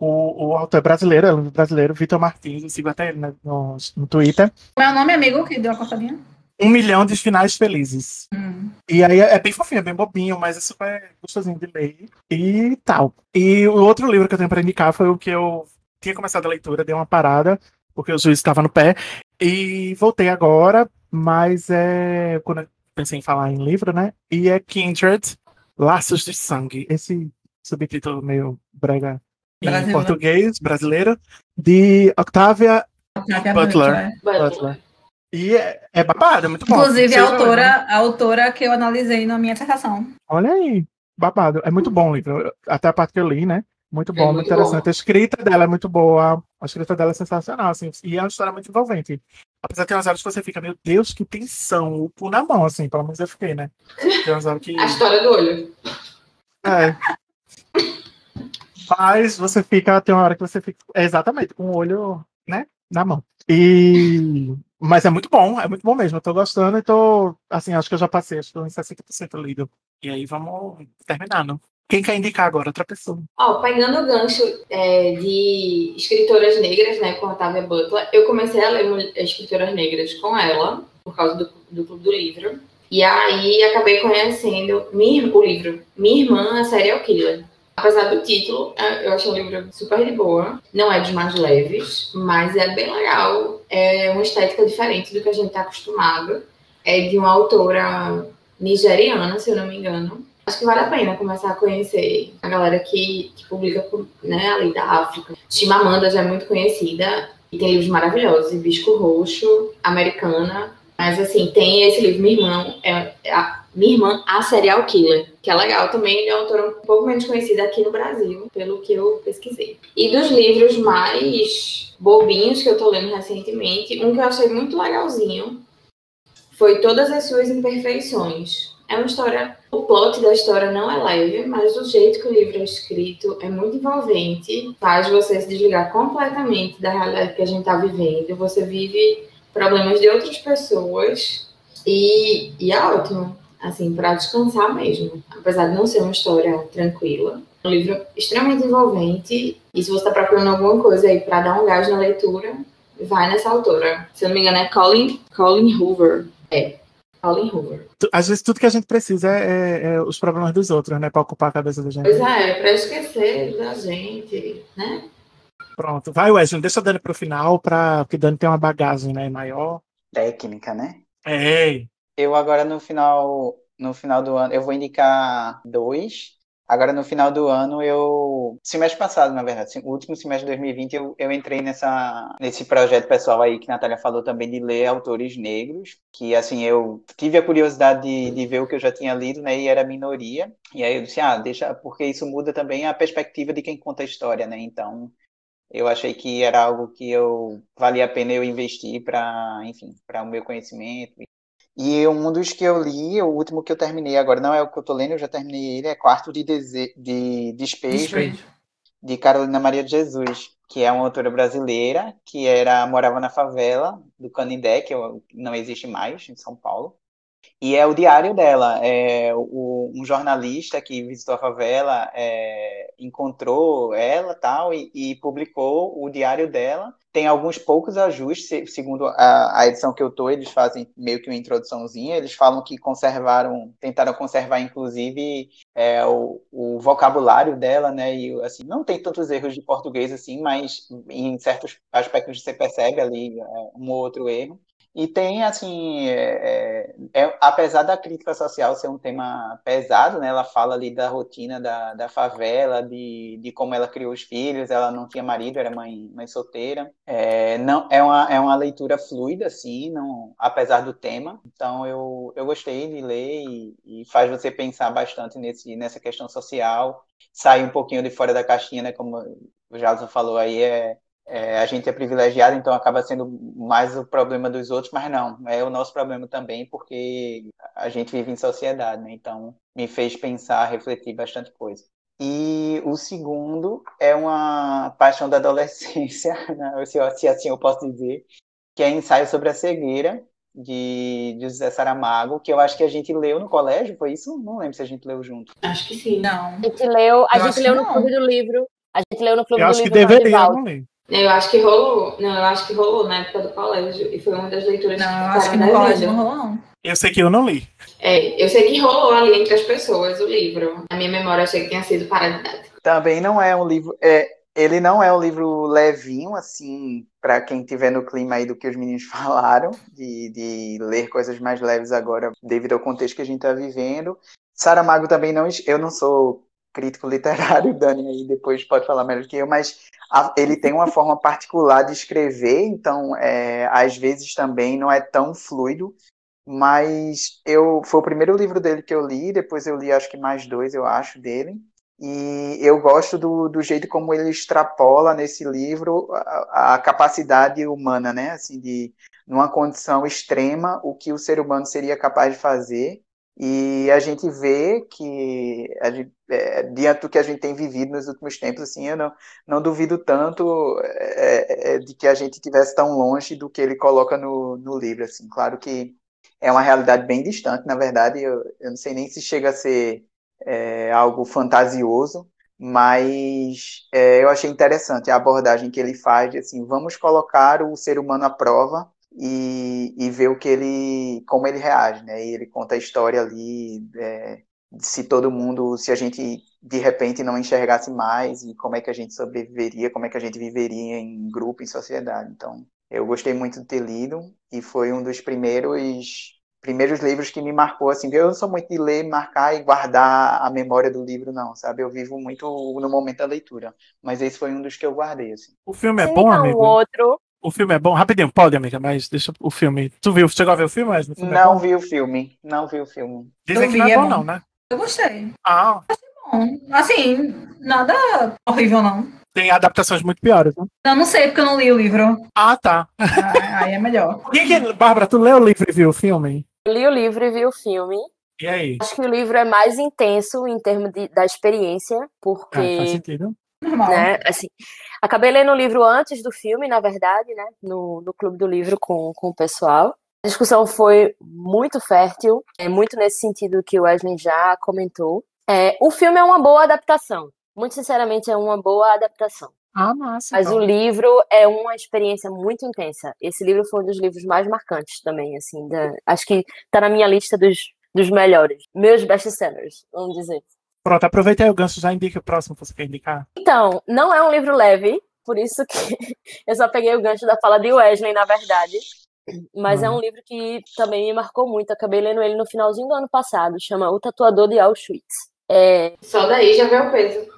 O, o autor é brasileiro, é um brasileiro, Vitor Martins, eu sigo até ele né, no, no Twitter. Como é o nome, amigo, que deu a cortadinha? Um Milhão de Finais Felizes. Hum. E aí é bem fofinho, é bem bobinho, mas é super gostosinho de ler e tal. E o outro livro que eu tenho para indicar foi o que eu tinha começado a leitura, dei uma parada, porque o juiz estava no pé, e voltei agora, mas é. Quando eu pensei em falar em livro, né? E é Kindred, Laços de Sangue. Esse subtítulo meio brega em Brasileiro. português, brasileiro, de Octavia Octavia Butler. Butler. Butler. E é, é babado, é muito bom. Inclusive, a autora, a autora que eu analisei na minha dissertação. Olha aí, babado. É muito bom o livro. Até a parte que eu li, né? Muito bom, É muito muito interessante. bom. A escrita dela é muito boa. A escrita dela é sensacional, assim. E é uma história muito envolvente. Apesar de ter umas horas que você fica, meu Deus, que tensão. O cu na mão, assim. Pelo menos eu fiquei, né? Tem umas horas que... A história do olho. É. Mas você fica, tem uma hora que você fica, é, exatamente, com o olho, né, na mão. E mas é muito bom, é muito bom mesmo. Eu tô gostando e tô, assim, acho que eu já passei, acho que tô em 60% lido. E aí vamos terminando. Quem quer indicar agora? Outra pessoa. Ó, pegando o gancho é, de escritoras negras, né, com a Octavia Butler, eu comecei a ler escritoras negras com ela, por causa do, do Clube do Livro. E aí acabei conhecendo minha, o livro Minha Irmã, a Serial Killer. Apesar do título, é, eu achei o livro super de boa. Não é dos mais leves, mas é bem legal. É uma estética diferente do que a gente está acostumado. É de uma autora nigeriana, se eu não me engano. Acho que vale a pena começar a conhecer a galera que, que publica né, ali da África. Chimamanda já é muito conhecida e tem livros maravilhosos. Hibisco Roxo, Americana. Mas assim, tem esse livro, Minha Irmã, é, é Minha Irmã, a Serial Killer, que é legal também, é uma autora um pouco menos conhecida aqui no Brasil, pelo que eu pesquisei. E dos livros mais bobinhos que eu tô lendo recentemente, um que eu achei muito legalzinho foi Todas as Suas Imperfeições. É uma história, o plot da história não é leve, mas o jeito que o livro é escrito é muito envolvente, faz você se desligar completamente da realidade que a gente está vivendo. Você vive problemas de outras pessoas e, e é ótimo, assim, para descansar mesmo. Apesar de não ser uma história tranquila. É um livro extremamente envolvente e se você está procurando alguma coisa aí para dar um gás na leitura, vai nessa autora. Se eu não me engano é Colin, Colin Hoover. É, Colin Hoover. Às vezes tudo que a gente precisa é, é- é os problemas dos outros, né? Pra ocupar a cabeça da gente. Pois é, para esquecer da gente, né? Pronto. Vai, Wesley, deixa a Dani pro final, pra... porque Dani tem uma bagagem, né, maior. Técnica, né? É. Eu agora no final, no final do ano, eu vou indicar dois. Agora no final do ano eu, semestre passado, na verdade, o último semestre de 2020 eu, eu entrei nessa nesse projeto pessoal aí que a Natália falou também de ler autores negros, que assim eu tive a curiosidade de, de ver o que eu já tinha lido, né, e era minoria. E aí eu disse, ah, deixa, porque isso muda também a perspectiva de quem conta a história, né? Então, eu achei que era algo que eu valia a pena eu investir para, enfim, para o meu conhecimento e um dos que eu li, o último que eu terminei agora, não é o que eu tô lendo, eu já terminei ele, é Quarto de, Dese... de Despejo, Despejo. de Carolina Maria de Jesus, que é uma autora brasileira, que era morava na favela do Canindé, que não existe mais, em São Paulo. E é o diário dela. É, o- um jornalista que visitou a favela é, encontrou ela tal e, e publicou o diário dela. Tem alguns poucos ajustes, se- segundo a, a edição que eu tô, eles fazem meio que uma introduçãozinha. Eles falam que conservaram, tentaram conservar, inclusive, é, o, o vocabulário dela, né? E assim, não tem tantos erros de português assim, mas em certos aspectos você percebe ali é, um ou outro erro. E tem, assim, é, é, é- apesar da crítica social ser um tema pesado, né? Ela fala ali da rotina da, da favela, de, de como ela criou os filhos, ela não tinha marido, era mãe, mãe solteira. É, não, é, uma, é uma leitura fluida, assim, não, apesar do tema. Então, eu, eu gostei de ler e, e faz você pensar bastante nesse, nessa questão social, sair um pouquinho de fora da caixinha, né? Como o Jalson falou aí, é, é, a gente é privilegiado, então acaba sendo mais o problema dos outros, mas não, é o nosso problema também, porque a gente vive em sociedade, né? Então me fez pensar, refletir bastante coisa. E o segundo é uma paixão da adolescência, né? se, se assim eu posso dizer, que é ensaio sobre a cegueira, de, de José Saramago, que eu acho que a gente leu no colégio, foi isso? Não lembro se a gente leu junto. Acho que sim. Não. A gente leu, a Eu gente acho leu que no não. clube do livro. A gente leu no clube Eu do acho que livro. no deveria, não lembro. Eu acho que rolou. Não, eu acho que rolou na época do colégio. E foi uma das leituras Não, eu ficaram acho que no colégio não rolou, não. Eu sei que eu não li. É, eu sei que rolou ali entre as pessoas o livro. Na minha memória, eu achei que tinha sido paradidático. Também não é um livro. É, ele não é um livro levinho, assim, para quem tiver no clima aí do que os meninos falaram, de, de ler coisas mais leves agora, devido ao contexto que a gente está vivendo. Saramago também não. Eu não sou crítico literário, Dani aí depois pode falar melhor que eu, mas a, ele tem uma forma particular de escrever, então é, às vezes também não é tão fluido, mas eu foi o primeiro livro dele que eu li, depois eu li acho que mais dois, eu acho, dele, e eu gosto do, do jeito como ele extrapola nesse livro a, a capacidade humana, né, assim, de numa condição extrema, o que o ser humano seria capaz de fazer, e a gente vê que, gente, é, diante do que a gente tem vivido nos últimos tempos, assim, eu não, não duvido tanto é, é, de que a gente estivesse tão longe do que ele coloca no, no livro. Assim. Claro que é uma realidade bem distante, na verdade, eu, eu não sei nem se chega a ser é, algo fantasioso, mas é, eu achei interessante a abordagem que ele faz de assim, vamos colocar o ser humano à prova e, e ver o que ele, como ele reage, né? E ele conta a história ali, é, se todo mundo, se a gente de repente não enxergasse mais e como é que a gente sobreviveria, como é que a gente viveria em grupo, em sociedade. Então, eu gostei muito de ter lido e foi um dos primeiros primeiros livros que me marcou assim. Eu não sou muito de ler, marcar e guardar a memória do livro não, sabe? Eu vivo muito no momento da leitura, mas esse foi um dos que eu guardei assim. O filme é bom, um amigo? outro O filme é bom? Rapidinho, pode, amiga, mas deixa o filme. Tu viu? Chegou a ver o filme, mas Não vi o filme, não vi o filme. Dizem Eu que não vi, é é bom, não, né? Eu gostei. Ah, Bom, assim, nada horrível, não. tem adaptações muito piores, né? Eu não sei porque eu não li o livro. Ah, tá. Ah, Aí é melhor. Quem que... Bárbara, tu leu o livro e viu o filme? Eu li o livro e vi o filme. E aí? Acho que o livro é mais intenso em termos de- da experiência, Ah, faz porque, sentido. Normal. né, assim, acabei lendo o livro antes do filme, na verdade, né, no, no clube do livro com, com o pessoal. A discussão foi muito fértil, é muito nesse sentido que o Wesley já comentou. É, o filme é uma boa adaptação, muito sinceramente é uma boa adaptação. Ah, massa. Mas então. o livro é uma experiência muito intensa. Esse livro foi um dos livros mais marcantes também, assim, da- acho que tá na minha lista dos, dos melhores, meus best-sellers, vamos dizer. Pronto, aproveita aí o gancho, já indica o próximo que você quer indicar. Então, não é um livro leve, por isso que eu só peguei o gancho da fala de Wesley, na verdade. Mas é Uhum. um livro que também me marcou muito. Acabei lendo ele no finalzinho do ano passado. Chama O Tatuador de Auschwitz. É, Só daí já vê o peso.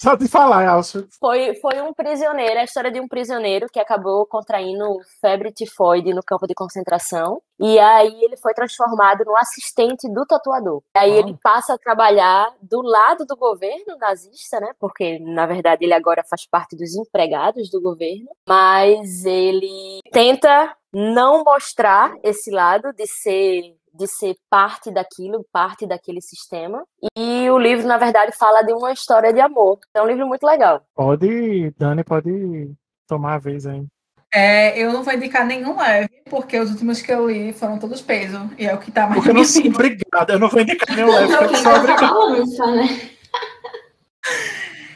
Só de falar, Alcio. foi, foi um prisioneiro, a história de um prisioneiro que acabou contraindo febre tifoide no campo de concentração. E aí ele foi transformado no assistente do tatuador. Aí Ah. ele passa a trabalhar do lado do governo nazista, né? Porque, na verdade, ele agora faz parte dos empregados do governo. Mas ele tenta não mostrar esse lado de ser de ser parte daquilo, parte daquele sistema. E o livro, na verdade, fala de uma história de amor. É um livro muito legal. Pode, Dani, pode tomar a vez aí. É, eu não vou indicar nenhum leve, porque os últimos que eu li foram todos peso. E é o que tá mais Porque eu não sou vida. obrigado, eu não vou indicar nenhum leve, Não, porque eu sou tá né?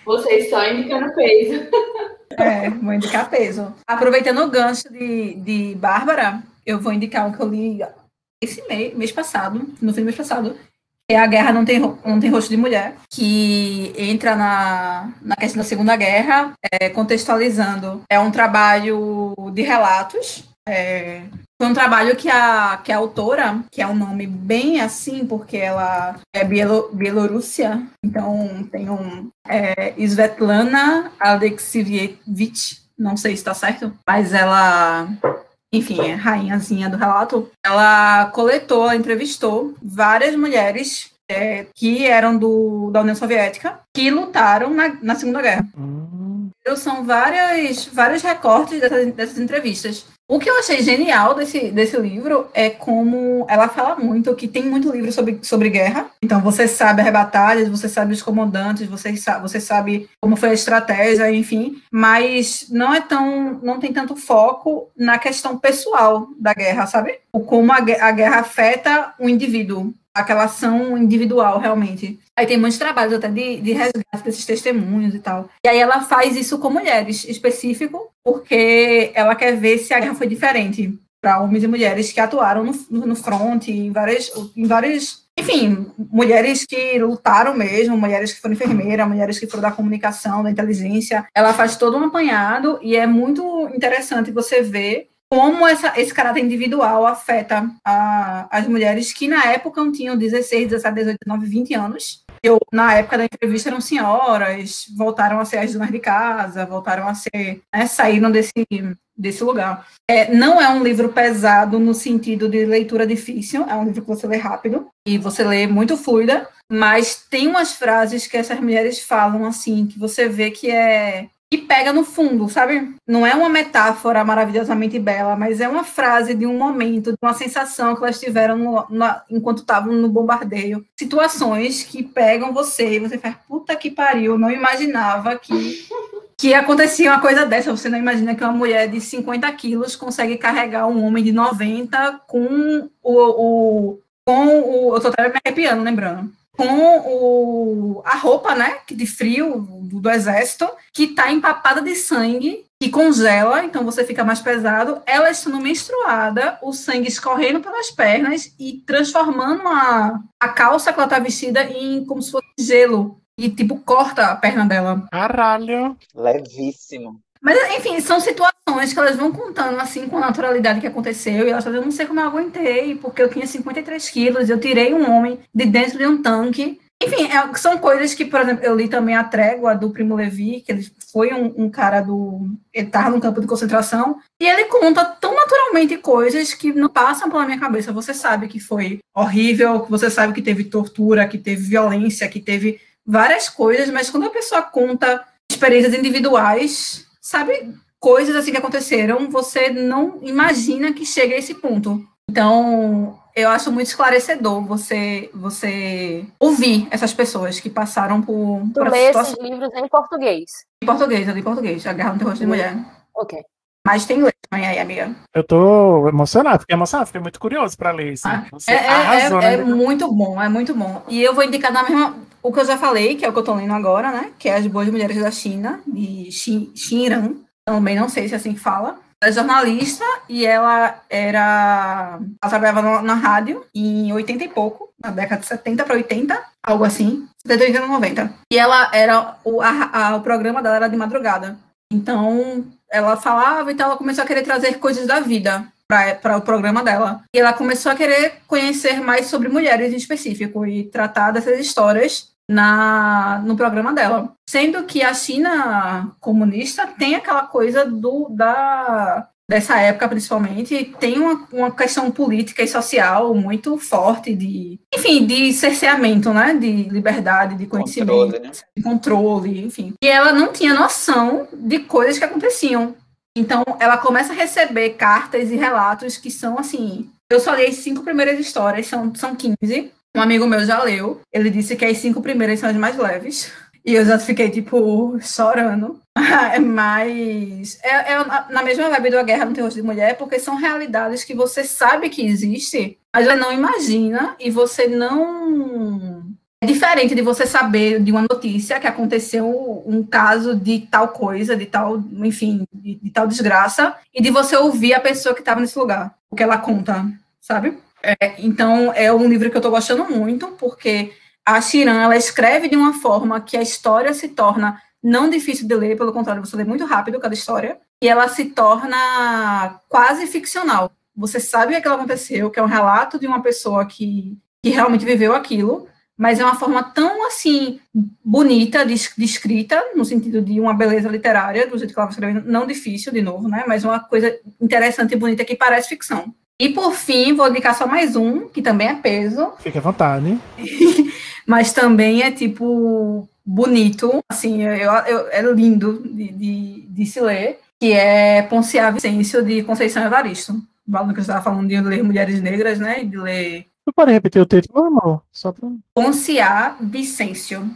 Vocês só indicando peso. É, vou indicar peso. Aproveitando o gancho de, de Bárbara, eu vou indicar um que eu li esse mês, mês passado, no fim do mês passado, que é A Guerra Não Tem, não tem Rosto de Mulher, que entra na, na questão da Segunda Guerra, é, contextualizando. É um trabalho de relatos. é, foi um trabalho que a, que a autora, que é um nome bem assim, porque ela é bielo, Bielorrússia, então tem um é, Svetlana Alexievich, não sei se está certo, mas ela, enfim, é rainhazinha do relato. Ela coletou, ela entrevistou várias mulheres é, que eram do, da União Soviética que lutaram na, na Segunda Guerra. Hum, São várias, vários recortes dessas, dessas entrevistas. O que eu achei genial desse, desse livro é como ela fala muito, que tem muito livro sobre, sobre guerra. Então você sabe as batalhas, você sabe os comandantes, você sabe, você sabe como foi a estratégia, enfim. Mas não é tão, não tem tanto foco na questão pessoal da guerra, sabe? O como a, a guerra afeta o indivíduo, aquela ação individual realmente. Aí tem muitos trabalhos até de, de resgate desses testemunhos e tal. E aí ela faz isso com mulheres, específico, porque ela quer ver se a guerra foi diferente para homens e mulheres que atuaram no, no, front, em várias, em vários, enfim, mulheres que lutaram mesmo, mulheres que foram enfermeiras, mulheres que foram da comunicação, da inteligência. Ela faz todo um apanhado e é muito interessante você ver como essa, esse caráter individual afeta a, as mulheres que na época tinham 16, 17, 18, 19, 20 anos. Eu, na época da entrevista eram senhoras, voltaram a ser as donas de casa, voltaram a ser, né, saíram desse, desse lugar. É, não é um livro pesado no sentido de leitura difícil, é um livro que você lê rápido e você lê muito fluida, mas tem umas frases que essas mulheres falam assim, que você vê que é que pega no fundo, sabe? Não é uma metáfora maravilhosamente bela, mas é uma frase de um momento, de uma sensação que elas tiveram no, na, enquanto estavam no bombardeio. Situações que pegam você e você faz, puta que pariu, não imaginava que, que acontecia uma coisa dessa. Você não imagina que uma mulher de 50 quilos consegue carregar um homem de 90 com o. o com o. Eu tô até me arrepiando, lembrando com o, a roupa, né, de frio do, do exército, que está empapada de sangue, que congela, então você fica mais pesado. Ela estando menstruada, o sangue escorrendo pelas pernas e transformando a, a calça que ela está vestida em como se fosse gelo. E, tipo, corta a perna dela. Caralho. Levíssimo. Mas, enfim, são situações que elas vão contando, assim, com a naturalidade que aconteceu. E elas falam, eu não sei como eu aguentei, porque eu tinha 53 quilos, eu tirei um homem de dentro de um tanque. Enfim, é, são coisas que, por exemplo, eu li também a Trégua, do Primo Levi, que ele foi um, um cara do... Ele estava num campo de concentração, e ele conta tão naturalmente coisas que não passam pela minha cabeça. Você sabe que foi horrível, você sabe que teve tortura, que teve violência, que teve várias coisas, mas quando a pessoa conta experiências individuais sabe, coisas assim que aconteceram, você não imagina que chega a esse ponto. Então, eu acho muito esclarecedor você você ouvir essas pessoas que passaram por. Tu lê esses livros em português? Em português, eu li em português. A Guerra no Terror de Mulher. Ok. Mas tem inglês também aí, amiga. Eu tô emocionado, fiquei emocionado, fiquei muito curioso para ler isso. Ah, é, é, arrasou, é, né? é muito bom, é muito bom. E eu vou indicar na mesma. O que eu já falei, que é o que eu tô lendo agora, né? Que é As Boas Mulheres da China, de Xin, Xin Também não sei se é assim que fala. Ela é jornalista e ela era. Ela trabalhava na rádio em 80 e pouco, na década de 70 para 80, algo assim, 70, 80, 90. E ela era. O, a, a, o programa dela era de madrugada. Então, ela falava e então ela começou a querer trazer coisas da vida para o programa dela. E ela começou a querer conhecer mais sobre mulheres em específico e tratar dessas histórias na, no programa dela. Sendo que a China comunista tem aquela coisa do da dessa época principalmente tem uma, uma questão política e social muito forte de enfim de cerceamento né de liberdade de conhecimento controle, né? de controle enfim e ela não tinha noção de coisas que aconteciam então ela começa a receber cartas e relatos que são assim eu só li as cinco primeiras histórias são são 15 um amigo meu já leu. Ele disse que as cinco primeiras são as mais leves. E eu já fiquei, tipo, chorando. Mas é, é, na mesma vibe da guerra no terror de mulher, porque são realidades que você sabe que existe, mas você não imagina e você não. É diferente de você saber de uma notícia que aconteceu um caso de tal coisa, de tal, enfim, de, de tal desgraça, e de você ouvir a pessoa que estava nesse lugar, o que ela conta, sabe? É, então, é um livro que eu estou gostando muito, porque a Shiran, ela escreve de uma forma que a história se torna não difícil de ler, pelo contrário, você lê muito rápido cada história, e ela se torna quase ficcional. Você sabe o que aconteceu, que é um relato de uma pessoa que, que realmente viveu aquilo, mas é uma forma tão, assim, bonita de, de escrita, no sentido de uma beleza literária, do jeito que ela vai escrevendo, não difícil, de novo, né, mas uma coisa interessante e bonita que parece ficção. E por fim, vou indicar só mais um, que também é peso. Fique à vontade. Mas também é tipo bonito, assim, eu, eu, é lindo de, de, de, se ler, que é Ponciá Vicêncio de Conceição Evaristo. O que eu estava falando de ler Mulheres Negras, né? E de ler. Você pode repetir o título, amor? Só pra... Ponciá Vicêncio.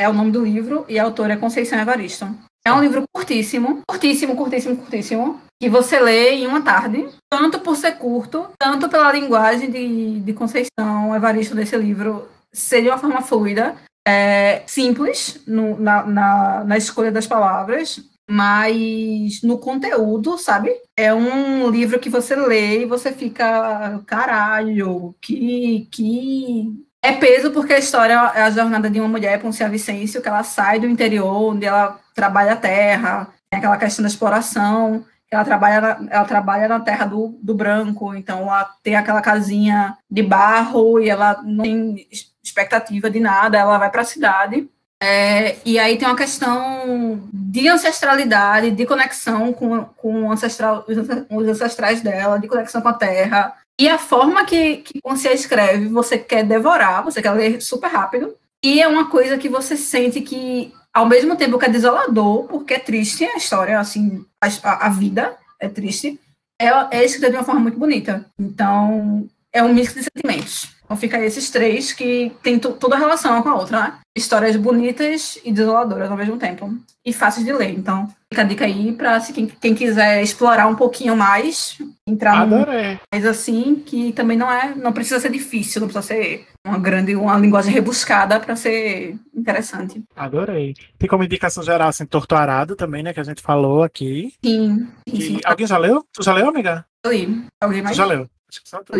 É o nome do livro e a autora é Conceição Evaristo. É um livro curtíssimo, curtíssimo, curtíssimo, curtíssimo, que você lê em uma tarde, tanto por ser curto, tanto pela linguagem de, de Conceição Evaristo desse livro ser de uma forma fluida, é, simples no, na, na, na escolha das palavras, mas no conteúdo, sabe? É um livro que você lê e você fica, caralho, que, que é peso porque a história é a jornada de uma mulher, Poncia Vicêncio, que ela sai do interior, onde ela trabalha a terra, tem aquela questão da exploração, ela trabalha ela trabalha na terra do, do branco, então ela tem aquela casinha de barro e ela não tem expectativa de nada, ela vai para a cidade. É, e aí tem uma questão de ancestralidade, de conexão com, com ancestral, os ancestrais dela, de conexão com a terra. E a forma que, que você escreve, você quer devorar, você quer ler super rápido. E é uma coisa que você sente que, ao mesmo tempo que é desolador, porque é triste a história, assim, a, a vida é triste, é, é escrita de uma forma muito bonita. Então, é um mix de sentimentos. Então fica esses três que tem toda a relação com a outra, né? Histórias bonitas e desoladoras ao mesmo tempo. E fáceis de ler. Então, fica a dica aí para quem, quem quiser explorar um pouquinho mais, entrar Adorei. num mais assim, que também não é, não precisa ser difícil, não precisa ser uma grande, uma linguagem rebuscada para ser interessante. Adorei. Tem como indicação geral, assim, Torturado também, né? Que a gente falou aqui. Sim. sim, sim. Alguém já leu? Tu já leu, amiga? Eu li. Alguém Tu mais? já leu? Acho que só tu.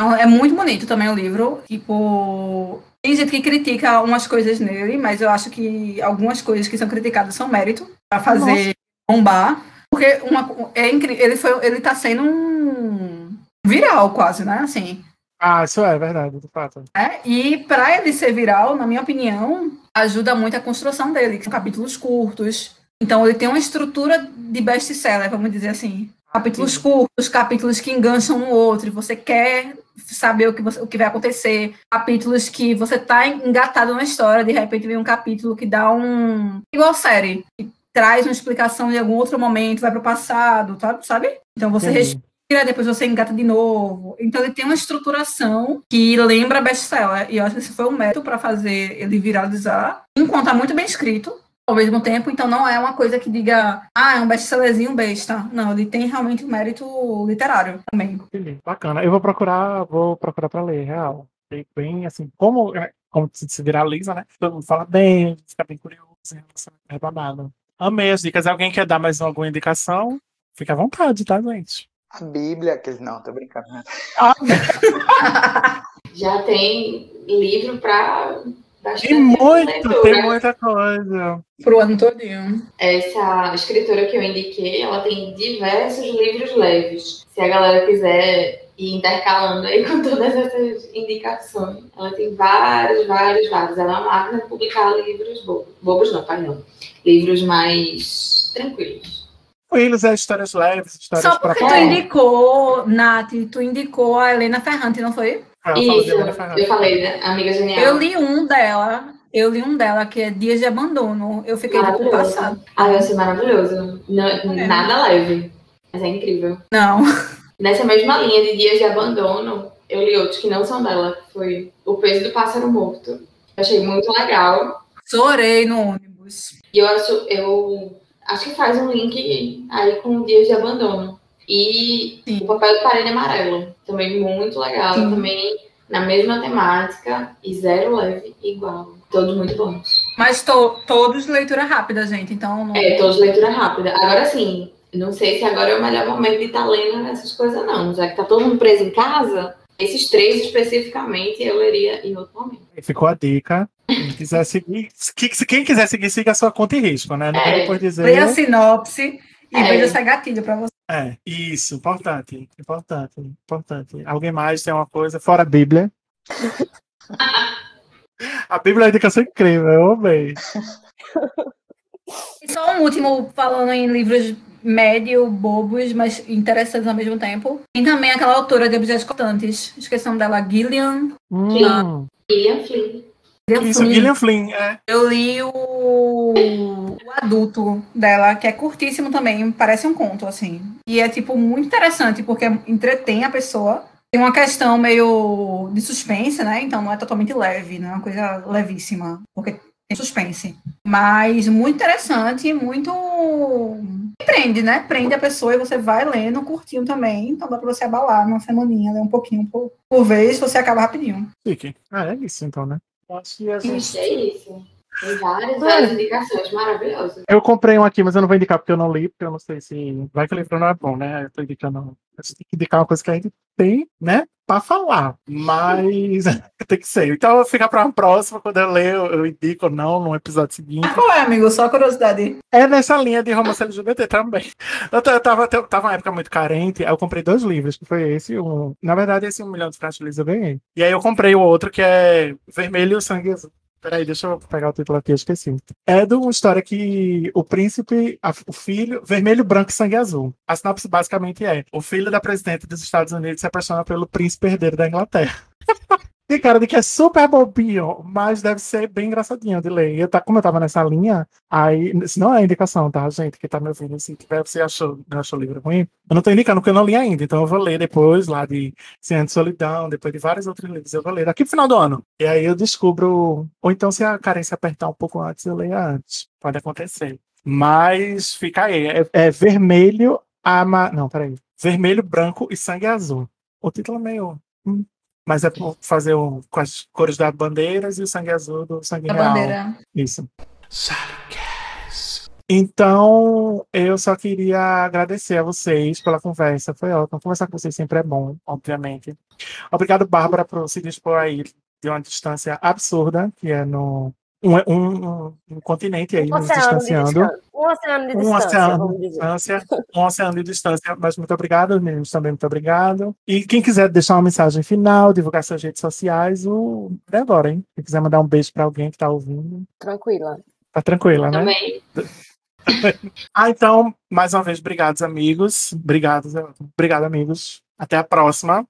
Sim. Então, É muito bonito também o livro. Tipo, tem gente que critica umas coisas nele, mas eu acho que algumas coisas que são criticadas são mérito para fazer bombar. Porque uma, é incrível, ele, foi, ele tá sendo um viral quase, né? Assim, Ah, isso é verdade, de fato. né? E para ele ser viral, na minha opinião, ajuda muito a construção dele, que são capítulos curtos. Então ele tem uma estrutura de best-seller, vamos dizer assim. Capítulos curtos, capítulos que engancham um outro, e você quer saber o que, você- o que vai acontecer. Capítulos que você tá engatado na história, de repente vem um capítulo que dá um. igual série, que traz uma explicação de algum outro momento, vai pro passado, tá- sabe? Então você Entendi. respira, depois você engata de novo. Então ele tem uma estruturação que lembra best-seller. E eu acho que esse foi o método para fazer ele viralizar. Enquanto é muito bem escrito, ao mesmo tempo, então não é uma coisa que diga, ah, é um best-sellerzinho besta. Não, ele tem realmente um mérito literário também. Entendi. Bacana. Eu vou procurar, vou procurar pra ler, real. Bem, assim, como, como se viraliza, né? Todo mundo fala bem, fica bem curioso em relação é babado. Amei as dicas. Alguém quer dar mais alguma indicação? Fica à vontade, tá, gente? A Bíblia, aqueles. Não, tô brincando. né? Já tem livro para bastante Tem muito, tem muita coisa. Pro ano todinho. Essa escritora que eu indiquei, ela tem diversos livros leves. Se a galera quiser ir intercalando aí com todas essas indicações, ela tem vários, vários, vários. Ela é uma máquina de publicar livros bobos. Bobos não, pai não. Livros mais tranquilos. Eles é histórias leves, histórias Só pra porque tu indicou, Nath, tu indicou a Helena Ferrante, não foi? Ela Isso, eu falei, né? Amiga Genial. Eu li um dela, eu li um dela, que é Dias de Abandono. Eu fiquei Maravilhoso. passada. Ah, eu achei maravilhoso. Não- Nada leve, mas é incrível. Não. Nessa mesma linha de dias de abandono, eu li outros que não são dela, foi O Peso do Pássaro Morto. Eu achei muito legal. Chorei no ônibus. E eu acho, eu acho que faz um link aí com Dias de Abandono. E Sim. O Papel de Parede Amarelo, também muito legal. Sim. Também na mesma temática e zero leve, igual. Todos muito bons. Mas to- todos leitura rápida, gente. Então, não... É, todos leitura rápida. Agora sim, não sei se agora é o melhor momento de estar lendo essas coisas, não. Já que tá todo mundo preso em casa, esses três especificamente eu leria em outro momento. Ficou a dica. Quem quiser seguir, que- quem quiser seguir, siga a sua conta e risco, né? Não É. dizer. Leia a sinopse e É. veja se é gatilho pra você. É, isso, importante, importante, importante. Alguém mais tem uma coisa, fora a Bíblia? a Bíblia é uma indicação incrível, eu amei. E só um último, falando em livros médio, bobos, mas interessantes ao mesmo tempo. Tem também aquela autora de Objetos Cortantes. Esqueci o nome dela, Gillian. Hum, Gillian Flynn. Gillian isso, Flynn. Gillian Flynn, é. Eu li o... o adulto dela, que é curtíssimo também, parece um conto, assim. E é, tipo, muito interessante, porque entretém a pessoa. Tem uma questão meio de suspense, né? Então não é totalmente leve, não é uma coisa levíssima, porque tem suspense. Mas muito interessante, muito. Prende, né? Prende a pessoa e você vai lendo curtinho também. Então dá pra você abalar numa semaninha, ler um pouquinho por, por vez, você acaba rapidinho. Chique. Ah, é isso então, né? Acho que é isso. Tem várias, várias indicações maravilhosas. Eu comprei um aqui, mas eu não vou indicar porque eu não li, porque eu não sei se. Vai que o livro não é bom, né? Eu tô indicando. A gente tem que indicar uma coisa que a gente tem, né? Pra falar. Mas tem que ser. Então fica pra uma próxima, quando eu ler, eu, eu indico ou não no episódio seguinte. Qual é, amigo? Só curiosidade. É nessa linha de romance LGBT também. Eu, eu tava, eu tava uma época muito carente, aí eu comprei dois livros, que foi esse e um. Na verdade, esse um milhão de franchises eu ganhei. E aí eu comprei o outro, que é Vermelho e Sangue Azul. Peraí, deixa eu pegar o título aqui, eu esqueci. É de uma história que o príncipe, a- o filho, vermelho, branco e sangue azul. A sinopse basicamente é: o filho da presidente dos Estados Unidos se apaixona pelo príncipe herdeiro da Inglaterra. Tem cara de que é super bobinho, mas deve ser bem engraçadinho de ler. Eu tá, como eu tava nessa linha, aí. Isso não é indicação, tá, gente? Que tá me ouvindo. Se tiver, você achou, achou o livro ruim? Eu não tô indicando porque eu não li ainda, então eu vou ler depois lá de Anos de Solidão, depois de vários outros livros. Eu vou ler daqui pro final do ano. E aí eu descubro. Ou então, se a carência apertar um pouco antes, eu leio antes. Pode acontecer. Mas fica aí. É, é vermelho, ama... Não, peraí. Vermelho, branco e sangue azul. O título é meio. hum, Mas é por fazer o, com as cores das bandeiras e o sangue azul do sangue A real. bandeira. Isso. Então, eu só queria agradecer a vocês pela conversa. Foi ótimo. Conversar com vocês sempre é bom, obviamente. Obrigado, Bárbara, por se dispor aí de uma distância absurda, que é no um, um, um continente aí, Um nos oceano de distanciando. distância. Um oceano de Um distância, oceano vamos de distância, um oceano de distância, mas muito obrigado, meninos, também muito obrigado. E quem quiser deixar uma mensagem final, divulgar suas redes sociais, o é agora, hein? Quem quiser mandar um beijo para alguém que tá ouvindo, Tranquila. tá tranquila, né? Também. Ah, então, mais uma vez, obrigados, amigos. Obrigado, Zé. obrigado, amigos. Até a próxima.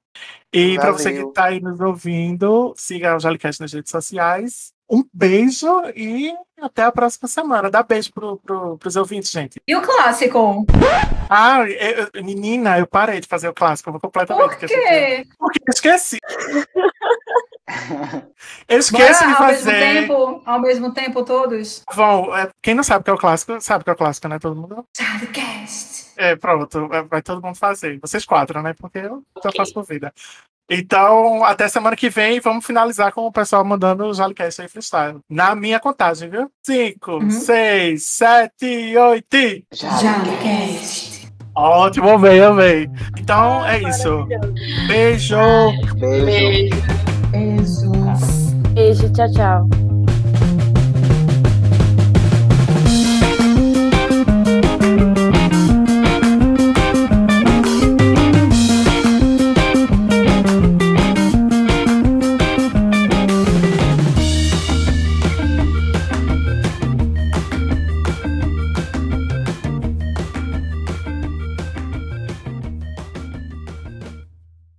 E para você que está aí nos ouvindo, siga o Jalicast nas redes sociais. Um beijo e até a próxima semana. Dá beijo pro, pro, pros ouvintes, gente. E o clássico? Ah, eu- menina, eu parei de fazer o clássico. Eu vou completamente Por quê? Porque eu esqueci. Eu Bora esqueço de ao mesmo fazer. tempo, ao mesmo tempo todos. Bom, é, quem não sabe o que é o clássico, sabe o que é o clássico, né? Todo mundo Charlecast. É, pronto, vai, vai todo mundo fazer. Vocês quatro, né? Porque eu só faço por vida. Então, até semana que vem, vamos finalizar com o pessoal mandando o Jalicast aí freestyle. Na minha contagem, viu? Cinco, Uhum. seis, sete, oito. e- Charlecast. Ótimo, amei, amei. Então, é isso. Beijo. Beijo. Beijo. Beijos. Beijo, tchau, tchau.